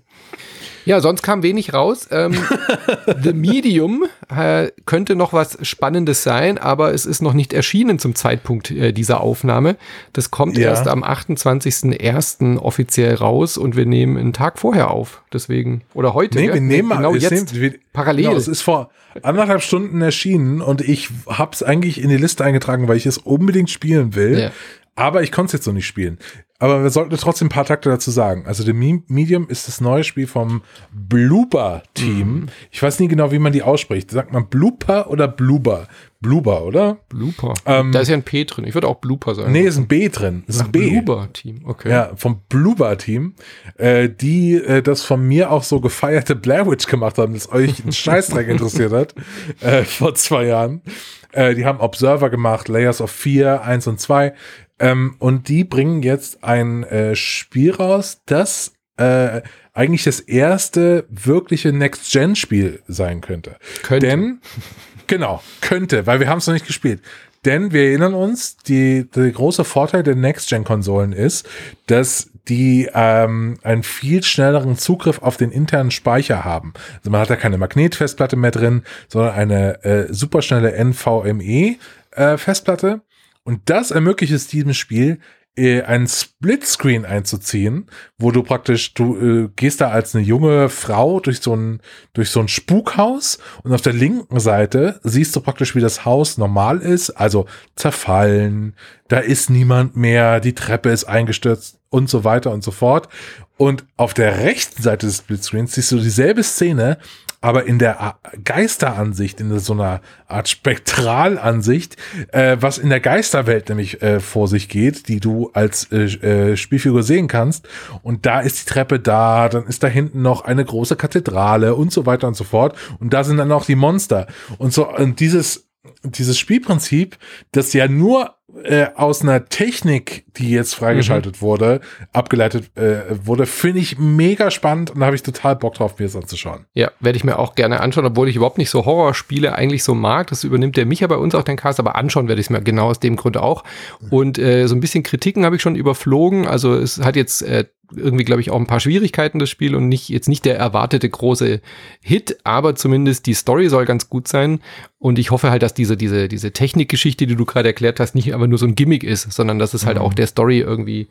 Ja, sonst kam wenig raus. Ähm, <laughs> The Medium äh, könnte noch was Spannendes sein, aber es ist noch nicht erschienen zum Zeitpunkt äh, dieser Aufnahme. Das kommt Ja. erst am 28.01. offiziell raus und wir nehmen einen Tag vorher auf. Deswegen, oder heute. Nee, ja? wir nehmen genau jetzt. nimmt- wir- Parallel. Genau, es ist vor anderthalb Stunden erschienen und ich hab's eigentlich in die Liste eingetragen, weil ich es unbedingt spielen will. Ja. Aber ich konnte es jetzt noch nicht spielen. Aber wir sollten trotzdem ein paar Takte dazu sagen. Also The Me- Medium ist das neue Spiel vom Bloober-Team. Mhm. Ich weiß nie genau, wie man die ausspricht. Sagt man Blooper oder Bloober? Bloober, oder? Blooper. Ähm, da ist ja ein P drin. Ich würde auch Blooper sagen. Nee, ist ein B drin. Ist ein B. Blooper-Team. Okay. Ja, vom Bloober-Team, äh, die äh, das von mir auch so gefeierte Blair Witch gemacht haben, das euch einen Scheißdreck interessiert hat, äh, vor zwei Jahren. Äh, die haben Observer gemacht, Layers of Fear 1 und 2. Ähm, und die bringen jetzt ein äh, Spiel raus, das äh, eigentlich das erste wirkliche Next-Gen-Spiel sein könnte. Könnte. Denn, genau, könnte, weil wir haben es noch nicht gespielt. Denn wir erinnern uns, die, der große Vorteil der Next-Gen-Konsolen ist, dass die ähm, einen viel schnelleren Zugriff auf den internen Speicher haben. Also man hat da keine Magnetfestplatte mehr drin, sondern eine äh, superschnelle NVMe-Festplatte. Und das ermöglicht es diesem Spiel, äh, einen Splitscreen einzuziehen, wo du praktisch, du äh, gehst da als eine junge Frau durch so ein, durch so ein Spukhaus und auf der linken Seite siehst du praktisch, wie das Haus normal ist, also zerfallen, da ist niemand mehr, die Treppe ist eingestürzt und so weiter und so fort. Und auf der rechten Seite des Splitscreens siehst du dieselbe Szene, aber in der Geisteransicht, in so einer Art Spektralansicht, äh, was in der Geisterwelt nämlich äh, vor sich geht, die du als äh, äh, Spielfigur sehen kannst. Und da ist die Treppe da, dann ist da hinten noch eine große Kathedrale und so weiter und so fort. Und da sind dann auch die Monster. Und so, und dieses, dieses Spielprinzip, das ja nur äh, aus einer Technik die jetzt freigeschaltet mhm. wurde, abgeleitet äh, wurde, finde ich mega spannend und da habe ich total Bock drauf, mir das anzuschauen. Ja, werde ich mir auch gerne anschauen, obwohl ich überhaupt nicht so Horrorspiele eigentlich so mag. Das übernimmt der Micha bei uns auch den Cast, aber anschauen werde ich es mir genau aus dem Grund auch. Und äh, so ein bisschen Kritiken habe ich schon überflogen. Also es hat jetzt äh, irgendwie, glaube ich, auch ein paar Schwierigkeiten, das Spiel, und nicht jetzt nicht der erwartete große Hit, aber zumindest die Story soll ganz gut sein. Und ich hoffe halt, dass diese, diese, diese Technikgeschichte, die du gerade erklärt hast, nicht einfach nur so ein Gimmick ist, sondern dass es halt mhm. auch der Story irgendwie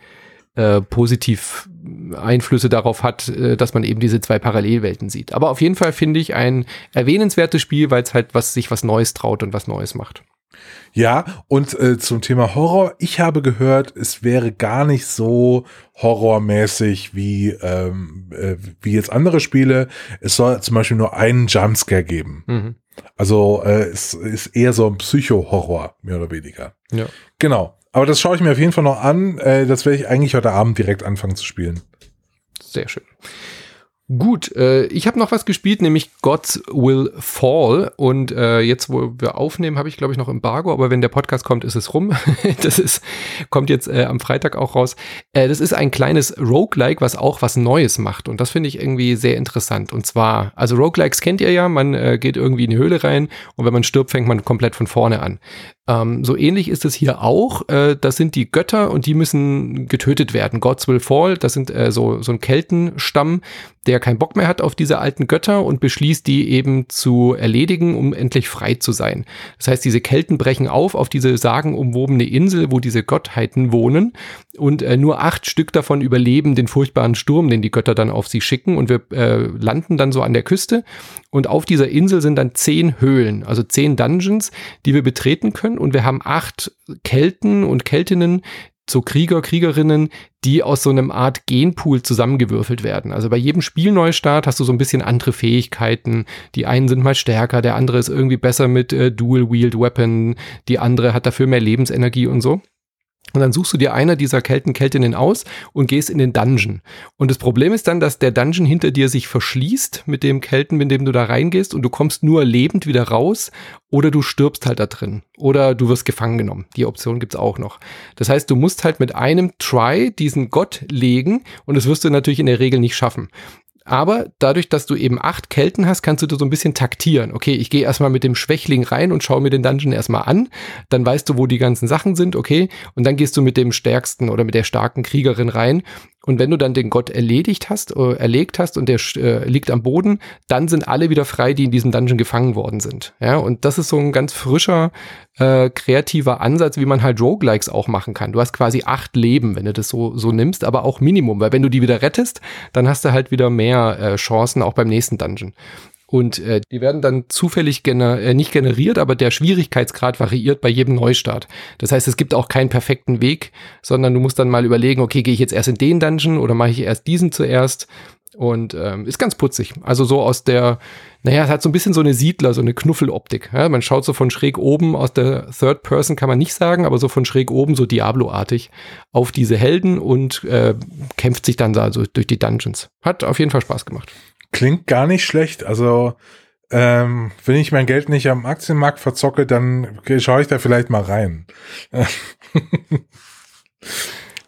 äh, positiv Einflüsse darauf hat, äh, dass man eben diese zwei Parallelwelten sieht. Aber auf jeden Fall finde ich ein erwähnenswertes Spiel, weil es halt was sich was Neues traut und was Neues macht. Ja, und äh, zum Thema Horror, ich habe gehört, es wäre gar nicht so horrormäßig wie, ähm, äh, wie jetzt andere Spiele. Es soll zum Beispiel nur einen Jumpscare geben. Mhm. Also äh, es ist eher so ein Psycho-Horror, mehr oder weniger. Ja. Genau. Aber das schaue ich mir auf jeden Fall noch an. Äh, das werde ich eigentlich heute Abend direkt anfangen zu spielen. Sehr schön. Gut, äh, ich habe noch was gespielt, nämlich Gods Will Fall. Und äh, jetzt, wo wir aufnehmen, habe ich, glaube ich, noch Embargo, aber wenn der Podcast kommt, ist es rum. <laughs> das ist, kommt jetzt äh, am Freitag auch raus. Äh, das ist ein kleines Roguelike, was auch was Neues macht. Und das finde ich irgendwie sehr interessant. Und zwar, also Roguelikes kennt ihr ja, man äh, geht irgendwie in die Höhle rein und wenn man stirbt, fängt man komplett von vorne an. Ähm, so ähnlich ist es hier auch. Äh, das sind die Götter und die müssen getötet werden. Gods will fall, das sind so, so ein Keltenstamm, der keinen Bock mehr hat auf diese alten Götter und beschließt, die eben zu erledigen, um endlich frei zu sein. Das heißt, diese Kelten brechen auf auf diese sagenumwobene Insel, wo diese Gottheiten wohnen und äh, nur acht Stück davon überleben den furchtbaren Sturm, den die Götter dann auf sie schicken und wir äh, landen dann so an der Küste und auf dieser Insel sind dann zehn Höhlen, also zehn Dungeons, die wir betreten können und wir haben acht Kelten und Keltinnen, so Krieger, Kriegerinnen, die aus so einem Art Genpool zusammengewürfelt werden. Also bei jedem Spielneustart hast du so ein bisschen andere Fähigkeiten. Die einen sind mal stärker, der andere ist irgendwie besser mit äh, Dual-Wield-Weapon, die andere hat dafür mehr Lebensenergie und so. Und dann suchst du dir einer dieser Kelten, Keltinnen aus und gehst in den Dungeon. Und das Problem ist dann, dass der Dungeon hinter dir sich verschließt mit dem Kelten, mit dem du da reingehst und du kommst nur lebend wieder raus oder du stirbst halt da drin oder du wirst gefangen genommen. Die Option gibt's auch noch. Das heißt, du musst halt mit einem Try diesen Gott legen und das wirst du natürlich in der Regel nicht schaffen. Aber dadurch, dass du eben acht Kelten hast, kannst du so ein bisschen taktieren. Okay, ich gehe erstmal mit dem Schwächling rein und schaue mir den Dungeon erstmal an. Dann weißt du, wo die ganzen Sachen sind, okay. Und dann gehst du mit dem stärksten oder mit der starken Kriegerin rein und wenn du dann den Gott erledigt hast, äh, erlegt hast und der äh, liegt am Boden, dann sind alle wieder frei, die in diesem Dungeon gefangen worden sind. Ja, und das ist so ein ganz frischer, äh, kreativer Ansatz, wie man halt Roguelikes auch machen kann. Du hast quasi acht Leben, wenn du das so, so nimmst, aber auch Minimum, weil wenn du die wieder rettest, dann hast du halt wieder mehr äh, Chancen auch beim nächsten Dungeon. Und äh, die werden dann zufällig gener äh, nicht generiert, aber der Schwierigkeitsgrad variiert bei jedem Neustart. Das heißt, es gibt auch keinen perfekten Weg, sondern du musst dann mal überlegen, okay, gehe ich jetzt erst in den Dungeon oder mache ich erst diesen zuerst? Und ähm, ist ganz putzig. Also so aus der, naja, es hat so ein bisschen so eine Siedler, so eine Knuffeloptik. Ja? Man schaut so von schräg oben, aus der Third Person kann man nicht sagen, aber so von schräg oben, so Diablo-artig, auf diese Helden und äh, kämpft sich dann da so durch die Dungeons. Hat auf jeden Fall Spaß gemacht. Klingt gar nicht schlecht. Also, ähm, wenn ich mein Geld nicht am Aktienmarkt verzocke, dann schaue ich da vielleicht mal rein.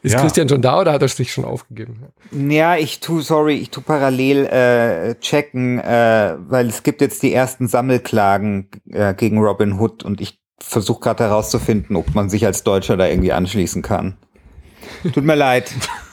Ist ja. Christian schon da oder hat er sich schon aufgegeben? Ja, ich tu, sorry, ich tu parallel äh, checken, äh, weil es gibt jetzt die ersten Sammelklagen äh, gegen Robin Hood und ich versuche gerade herauszufinden, ob man sich als Deutscher da irgendwie anschließen kann. Tut mir leid. <laughs>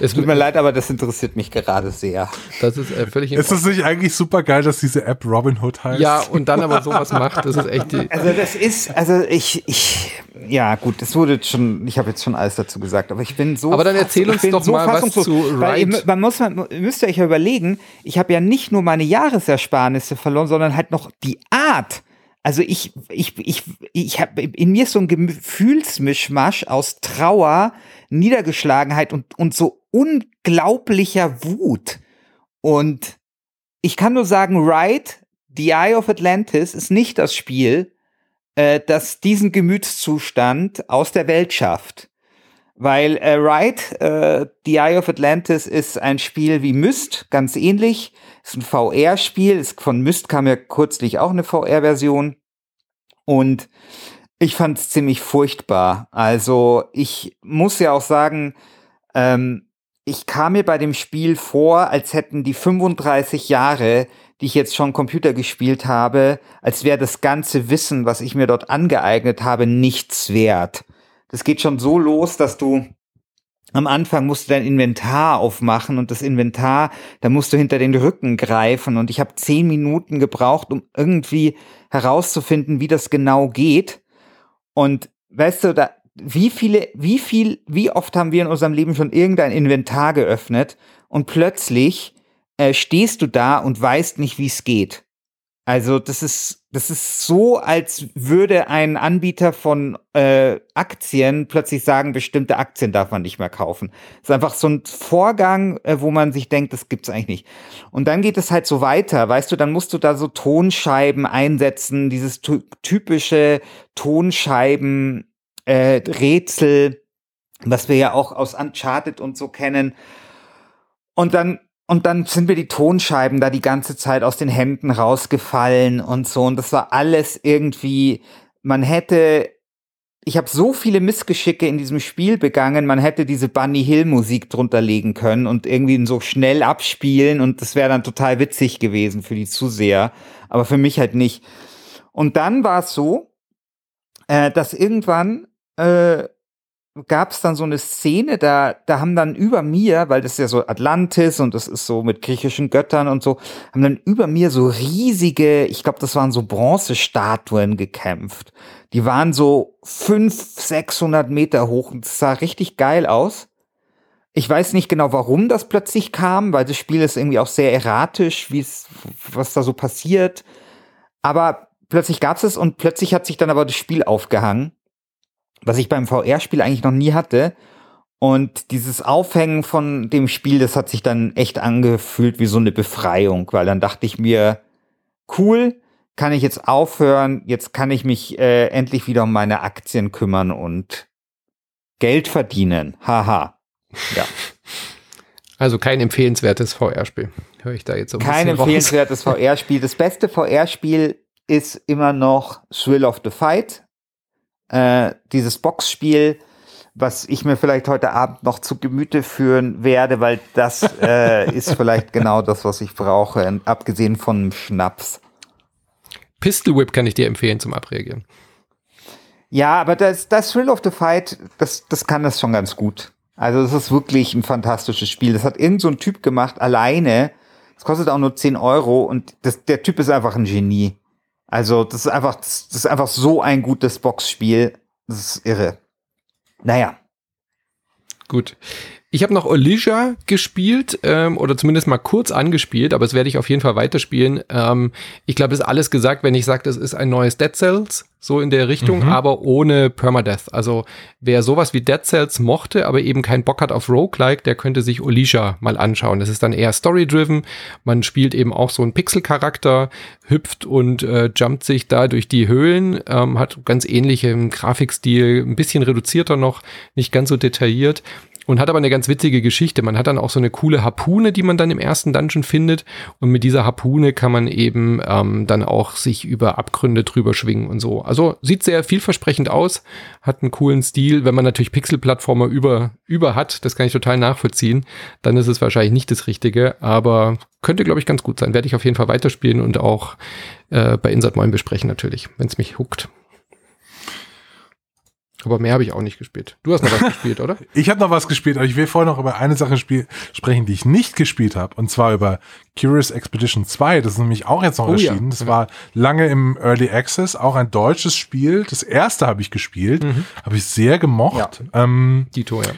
Es tut mir leid, aber das interessiert mich gerade sehr. Das ist äh, völlig Ist es nicht eigentlich super geil, dass diese App Robinhood heißt? Ja, und dann aber sowas macht, das ist echt die Also das ist, also ich, ich, ja gut, es wurde schon, ich habe jetzt schon alles dazu gesagt, aber ich bin so Aber dann erzähl uns doch so mal was zu Ride. Man muss, man müsst ihr euch ja überlegen, ich habe ja nicht nur meine Jahresersparnisse verloren, sondern halt noch die Art, also ich, ich, ich, ich habe in mir so ein Gefühlsmischmasch aus Trauer, Niedergeschlagenheit und, und so unglaublicher Wut. Und ich kann nur sagen, Ride, The Eye of Atlantis ist nicht das Spiel, äh, das diesen Gemütszustand aus der Welt schafft. Weil äh, Ride, äh, The Eye of Atlantis ist ein Spiel wie Myst, ganz ähnlich. Ist ein VR-Spiel. Von Myst kam ja kürzlich auch eine VR-Version. Und Ich fand es ziemlich furchtbar. Also ich muss ja auch sagen, ähm, ich kam mir bei dem Spiel vor, als hätten die 35 Jahre, die ich jetzt schon Computer gespielt habe, als wäre das ganze Wissen, was ich mir dort angeeignet habe, nichts wert. Das geht schon so los, dass du am Anfang musst du dein Inventar aufmachen und das Inventar, da musst du hinter den Rücken greifen und ich habe zehn Minuten gebraucht, um irgendwie herauszufinden, wie das genau geht. Und weißt du, da, wie viele, wie viel, wie oft haben wir in unserem Leben schon irgendein Inventar geöffnet und plötzlich äh, stehst du da und weißt nicht, wie es geht. Also das ist, das ist so, als würde ein Anbieter von äh, Aktien plötzlich sagen, bestimmte Aktien darf man nicht mehr kaufen. Das ist einfach so ein Vorgang, äh, wo man sich denkt, das gibt's eigentlich nicht. Und dann geht es halt so weiter, weißt du, dann musst du da so Tonscheiben einsetzen, dieses typische Tonscheiben äh, Rätsel, was wir ja auch aus Uncharted und so kennen. Und dann und dann sind mir die Tonscheiben da die ganze Zeit aus den Händen rausgefallen und so. Und das war alles irgendwie, man hätte, ich habe so viele Missgeschicke in diesem Spiel begangen, man hätte diese Bunny Hill Musik drunter legen können und irgendwie so schnell abspielen und das wäre dann total witzig gewesen für die Zuseher, aber für mich halt nicht. Und dann war es so, äh, dass irgendwann äh, gab es dann so eine Szene, da, da haben dann über mir, weil das ist ja so Atlantis und das ist so mit griechischen Göttern und so, haben dann über mir so riesige, ich glaube, das waren so Bronzestatuen gekämpft. Die waren so fünf, sechshundert Meter hoch und das sah richtig geil aus. Ich weiß nicht genau, warum das plötzlich kam, weil das Spiel ist irgendwie auch sehr erratisch, wie es, was da so passiert. Aber plötzlich gab es es und plötzlich hat sich dann aber das Spiel aufgehangen was ich beim VR-Spiel eigentlich noch nie hatte. Und dieses Aufhängen von dem Spiel, das hat sich dann echt angefühlt wie so eine Befreiung, weil dann dachte ich mir, cool, kann ich jetzt aufhören, jetzt kann ich mich äh, endlich wieder um meine Aktien kümmern und Geld verdienen. Haha. Ja. <laughs> Also kein empfehlenswertes VR-Spiel. Höre ich da jetzt so ein Kein empfehlenswertes VR-Spiel. Das beste VR-Spiel ist immer noch Thrill of the Fight äh, dieses Boxspiel, was ich mir vielleicht heute Abend noch zu Gemüte führen werde, weil das äh, ist vielleicht genau das, was ich brauche, abgesehen von Schnaps. Pistol Whip kann ich dir empfehlen zum Abreagieren. Ja, aber das, das Thrill of the Fight, das, das kann das schon ganz gut. Also es ist wirklich ein fantastisches Spiel. Das hat irgend so ein Typ gemacht, alleine. Es kostet auch nur 10 Euro und das, der Typ ist einfach ein Genie. Also, das ist einfach, das ist einfach so ein gutes Boxspiel. Das ist irre. Naja. Gut. Ich habe noch Elysia gespielt ähm, oder zumindest mal kurz angespielt, aber das werde ich auf jeden Fall weiterspielen. Ähm, ich glaube, es ist alles gesagt, wenn ich sage, es ist ein neues Dead Cells, so in der Richtung, mhm. aber ohne Permadeath. Also wer sowas wie Dead Cells mochte, aber eben keinen Bock hat auf Roguelike, der könnte sich Elysia mal anschauen. Das ist dann eher story-driven. Man spielt eben auch so einen Pixel-Charakter, hüpft und äh, jumpt sich da durch die Höhlen, ähm, hat ganz ähnlichen Grafikstil, ein bisschen reduzierter noch, nicht ganz so detailliert und hat aber eine ganz witzige Geschichte. Man hat dann auch so eine coole Harpune, die man dann im ersten Dungeon findet und mit dieser Harpune kann man eben ähm, dann auch sich über Abgründe drüber schwingen und so. Also sieht sehr vielversprechend aus, hat einen coolen Stil. Wenn man natürlich Pixel-Plattformer über, über hat, das kann ich total nachvollziehen, dann ist es wahrscheinlich nicht das Richtige, aber könnte, glaube ich, ganz gut sein. Werde ich auf jeden Fall weiterspielen und auch äh, bei Insert Moin besprechen natürlich, wenn es mich huckt. Aber mehr habe ich auch nicht gespielt. Du hast noch was <laughs> gespielt, oder? Ich habe noch was gespielt, aber ich will vorher noch über eine Sache sprechen, die ich nicht gespielt habe. Und zwar über Curious Expedition 2. Das ist nämlich auch jetzt noch oh, erschienen. Ja. Das war lange im Early Access, auch ein deutsches Spiel. Das erste habe ich gespielt. Mhm. Habe ich sehr gemocht. Ja. Ähm, Dito, ja.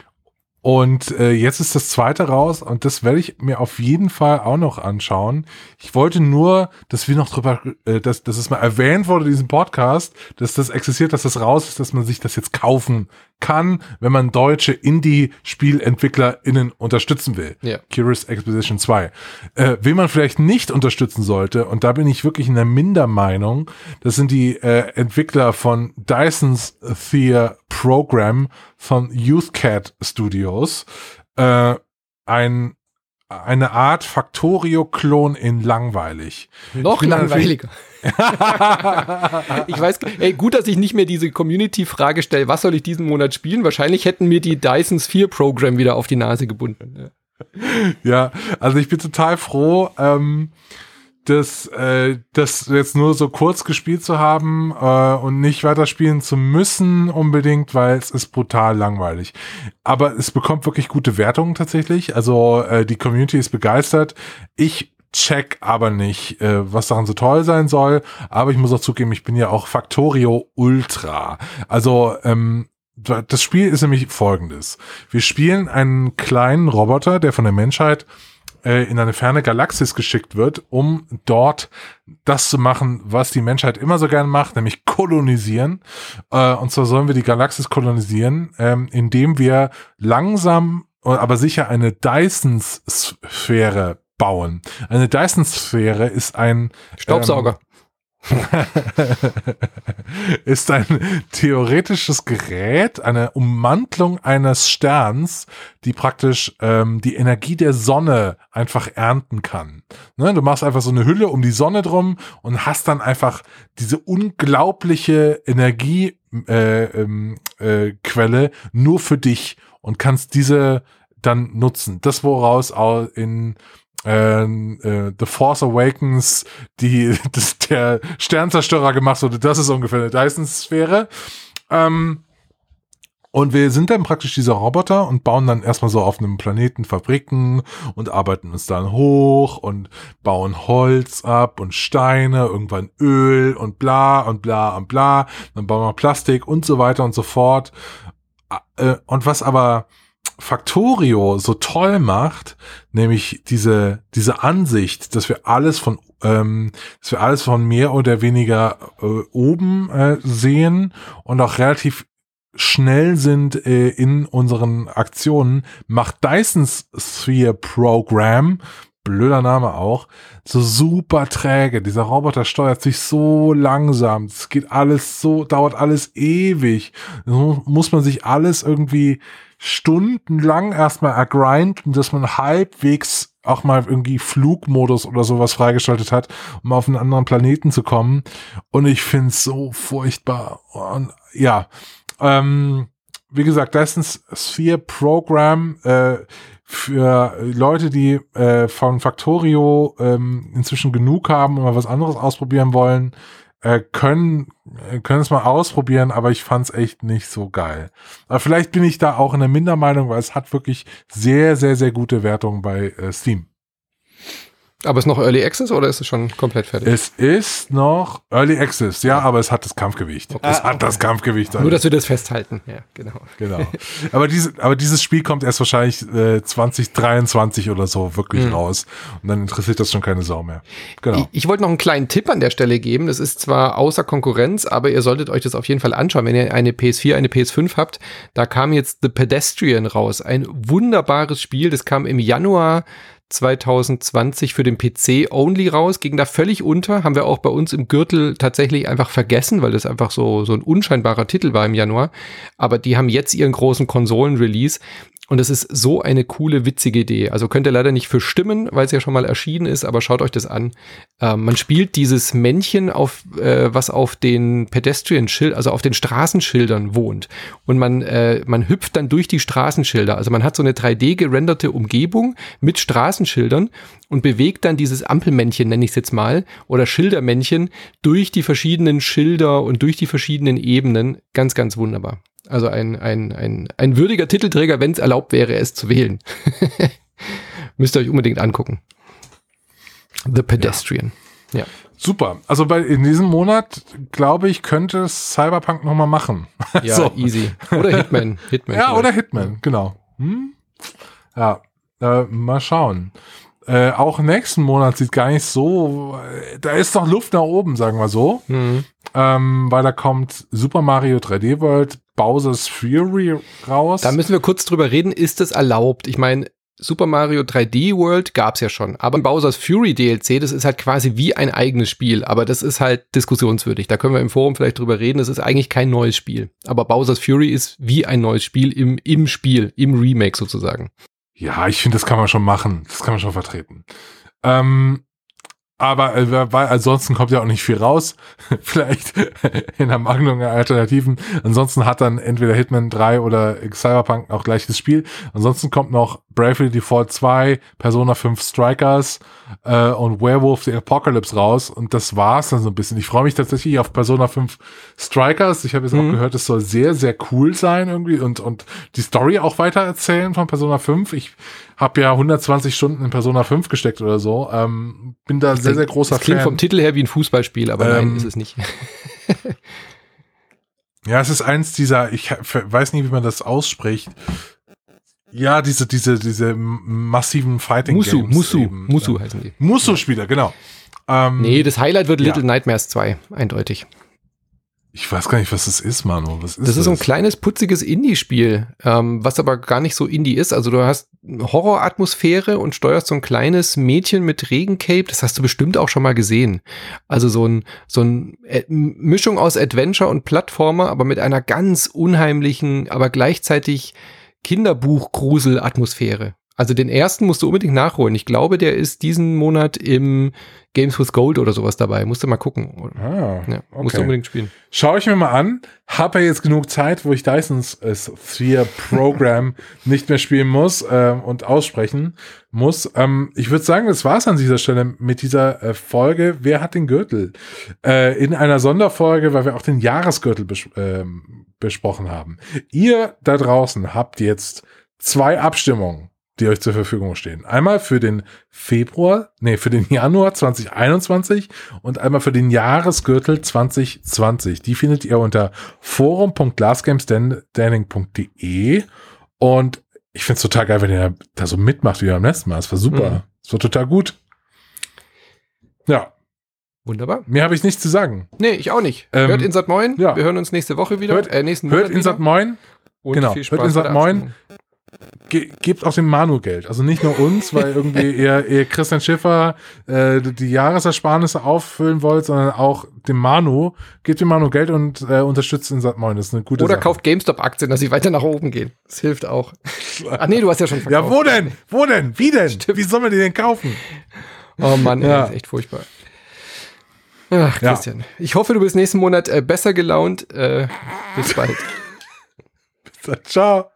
Und äh, jetzt ist das zweite raus und das werde ich mir auf jeden Fall auch noch anschauen. Ich wollte nur, dass wir noch drüber, äh, dass, dass es mal erwähnt wurde in diesem Podcast, dass das existiert, dass das raus ist, dass man sich das jetzt kaufen kann, wenn man deutsche Indie-SpielentwicklerInnen unterstützen will. Ja. Curious Exposition 2. Äh, wen man vielleicht nicht unterstützen sollte, und da bin ich wirklich in der Mindermeinung, das sind die äh, Entwickler von Dyson's Theater Program von YouthCat Studios. Äh, ein eine Art Factorio-Klon in langweilig. Noch langweiliger. <laughs> ich weiß, ey, gut, dass ich nicht mehr diese Community-Frage stelle, was soll ich diesen Monat spielen? Wahrscheinlich hätten mir die Dyson Sphere Program wieder auf die Nase gebunden. Ja, ja also ich bin total froh, ähm, das, äh, das jetzt nur so kurz gespielt zu haben äh, und nicht weiterspielen zu müssen unbedingt, weil es ist brutal langweilig. Aber es bekommt wirklich gute Wertungen tatsächlich. Also äh, die Community ist begeistert. Ich check aber nicht, äh, was daran so toll sein soll. Aber ich muss auch zugeben, ich bin ja auch Factorio Ultra. Also ähm, das Spiel ist nämlich folgendes. Wir spielen einen kleinen Roboter, der von der Menschheit äh, in eine ferne Galaxis geschickt wird, um dort das zu machen, was die Menschheit immer so gern macht, nämlich kolonisieren. Äh, und zwar sollen wir die Galaxis kolonisieren, ähm, indem wir langsam, aber sicher eine Dyson-Sphäre bauen. Eine Dyson-Sphäre ist ein Staubsauger. Ähm, <laughs> ist ein theoretisches Gerät, eine Ummantlung eines Sterns, die praktisch ähm, die Energie der Sonne einfach ernten kann. Ne? Du machst einfach so eine Hülle um die Sonne drum und hast dann einfach diese unglaubliche Energiequelle äh, ähm, äh, Quelle nur für dich und kannst diese dann nutzen. Das, woraus auch in äh, äh, The Force Awakens, die <laughs> das, der Sternzerstörer gemacht wurde, das ist ungefähr eine Dyson-Sphäre. Ähm, und wir sind dann praktisch dieser Roboter und bauen dann erstmal so auf einem Planeten Fabriken und arbeiten uns dann hoch und bauen Holz ab und Steine, irgendwann Öl und bla und bla und bla. Dann bauen wir Plastik und so weiter und so fort. Äh, und was aber Factorio so toll macht, nämlich diese, diese Ansicht, dass wir alles von, ähm, dass wir alles von mehr oder weniger äh, oben äh, sehen und auch relativ schnell sind äh, in unseren Aktionen, macht Dyson's Sphere Program, blöder Name auch, so super träge. Dieser Roboter steuert sich so langsam. Es geht alles so, dauert alles ewig. muss man sich alles irgendwie stundenlang erstmal ergrinden, dass man halbwegs auch mal irgendwie Flugmodus oder sowas freigeschaltet hat, um auf einen anderen Planeten zu kommen. Und ich finde es so furchtbar. Und ja, ähm, wie gesagt, das ist ein Sphere Program äh, für Leute, die äh, von Factorio ähm, inzwischen genug haben und mal was anderes ausprobieren wollen äh, können, äh, können es mal ausprobieren, aber ich fand es echt nicht so geil. Aber vielleicht bin ich da auch in der Mindermeinung, weil es hat wirklich sehr, sehr, sehr gute Wertungen bei äh, Steam. Aber ist noch Early Access oder ist es schon komplett fertig? Es ist noch Early Access, ja, aber es hat das Kampfgewicht. Okay. Es hat das Kampfgewicht. Nur, dass wir das festhalten. Ja, genau. Genau. aber, diese, aber dieses Spiel kommt erst wahrscheinlich äh, 2023 oder so wirklich mhm. raus. Und dann interessiert das schon keine Sau mehr. Genau. Ich, ich wollte noch einen kleinen Tipp an der Stelle geben. Das ist zwar außer Konkurrenz, aber ihr solltet euch das auf jeden Fall anschauen, wenn ihr eine PS4, eine PS5 habt. Da kam jetzt The Pedestrian raus. Ein wunderbares Spiel. Das kam im Januar 2020 für den PC only raus, ging da völlig unter, haben wir auch bei uns im Gürtel tatsächlich einfach vergessen, weil das einfach so, so ein unscheinbarer Titel war im Januar. Aber die haben jetzt ihren großen Konsolen-Release und es ist so eine coole, witzige Idee. Also könnt ihr leider nicht für stimmen, weil es ja schon mal erschienen ist, aber schaut euch das an. Äh, man spielt dieses Männchen, auf, äh, was auf den Pedestrian-Schild, also auf den Straßenschildern wohnt. Und man, äh, man hüpft dann durch die Straßenschilder. Also man hat so eine 3D gerenderte Umgebung mit Straßenschildern und bewegt dann dieses Ampelmännchen, nenne ich es jetzt mal, oder Schildermännchen durch die verschiedenen Schilder und durch die verschiedenen Ebenen. Ganz, ganz wunderbar. Also ein, ein, ein, ein würdiger Titelträger, wenn es erlaubt wäre, es zu wählen. <laughs> Müsst ihr euch unbedingt angucken. The Pedestrian. Ja. ja. Super. Also bei in diesem Monat, glaube ich, könnte Cyberpunk nochmal machen. <laughs> Ja, so. easy. Oder Hitman. <laughs> Hitman ja, vielleicht. oder Hitman, genau. Hm? Ja, äh, mal schauen. Äh, auch nächsten Monat sieht gar nicht so, da ist doch Luft nach oben, sagen wir so. Mhm. Ähm, weil da kommt Super Mario 3D World, Bowser's Fury raus. Da müssen wir kurz drüber reden, ist das erlaubt? Ich meine, Super Mario 3D World gab's ja schon, aber Bowser's Fury DLC, das ist halt quasi wie ein eigenes Spiel, aber das ist halt diskussionswürdig. Da können wir im Forum vielleicht drüber reden, das ist eigentlich kein neues Spiel. Aber Bowser's Fury ist wie ein neues Spiel im, im Spiel, im Remake sozusagen. Ja, ich finde, das kann man schon machen. Das kann man schon vertreten. Ähm, aber äh, weil ansonsten kommt ja auch nicht viel raus. <laughs> Vielleicht in der Magnung Alternativen. Ansonsten hat dann entweder Hitman 3 oder Cyberpunk auch gleiches Spiel. Ansonsten kommt noch Bravely Default 2, Persona 5 Strikers äh, und Werewolf the Apocalypse raus. Und das war's dann so ein bisschen. Ich freue mich tatsächlich auf Persona 5 Strikers. Ich habe jetzt mhm. auch gehört, es soll sehr, sehr cool sein irgendwie und, und die Story auch weiter erzählen von Persona 5. Ich habe ja 120 Stunden in Persona 5 gesteckt oder so. Ähm, bin da sehr, sehr großer das klingt Fan. vom Titel her wie ein Fußballspiel, aber ähm, nein, ist es nicht. <laughs> ja, es ist eins dieser, ich weiß nicht, wie man das ausspricht. Ja, diese, diese, diese massiven Fighting Musu, Games. Musu, eben. Musu heißen die. Musu-Spieler, genau. Ähm, nee, das Highlight wird Little ja. Nightmares 2, eindeutig. Ich weiß gar nicht, was das ist, Manu. Was ist das, das ist so ein kleines, putziges Indie-Spiel, ähm, was aber gar nicht so Indie ist. Also du hast Horroratmosphäre und steuerst so ein kleines Mädchen mit Regencape. Das hast du bestimmt auch schon mal gesehen. Also so ein, so ein äh, Mischung aus Adventure und Plattformer, aber mit einer ganz unheimlichen, aber gleichzeitig Kinderbuch-Grusel-Atmosphäre. Also den ersten musst du unbedingt nachholen. Ich glaube, der ist diesen Monat im Games with Gold oder sowas dabei. Musst du mal gucken. Ah, ja, okay. Musst du unbedingt spielen. Schau ich mir mal an. Habe ja jetzt genug Zeit, wo ich Dysons äh, Sphere Program <laughs> nicht mehr spielen muss äh, und aussprechen muss. Ähm, ich würde sagen, das war's an dieser Stelle mit dieser äh, Folge. Wer hat den Gürtel? Äh, in einer Sonderfolge, weil wir auch den Jahresgürtel bes ähm, besprochen haben. Ihr da draußen habt jetzt zwei Abstimmungen die euch zur Verfügung stehen. Einmal für den Februar, nee, für den Januar 2021 und einmal für den Jahresgürtel 2020. Die findet ihr unter forum.glassgamestanding.de und ich finde es total geil, wenn ihr da so mitmacht wie beim letzten Mal. Es war super. Mhm. Es war total gut. Ja. Wunderbar. Mehr habe ich nichts zu sagen. Nee, ich auch nicht. Ähm, hört Insat Moin. Ja. Wir hören uns nächste Woche wieder. Hört, äh, nächsten hört Insat Moin. Und genau. Hört Insat Moin ge gebt auch dem Manu Geld. Also nicht nur uns, weil <laughs> irgendwie ihr, ihr Christian Schiffer äh, die Jahresersparnisse auffüllen wollt, sondern auch dem Manu. Gebt dem Manu Geld und äh, unterstützt ihn seit moin. Das ist eine gute Oder Sache. kauft GameStop-Aktien, dass sie weiter nach oben gehen. Das hilft auch. Ach <laughs> nee, du hast ja schon verkauft. Ja, wo denn? Wo denn? Wie denn? Stimmt. Wie soll man die denn kaufen? Oh Mann, ja. ist echt furchtbar. Ach, Christian. Ja. Ich hoffe, du bist nächsten Monat äh, besser gelaunt. Äh, bis bald. <laughs> bis dann. Ciao.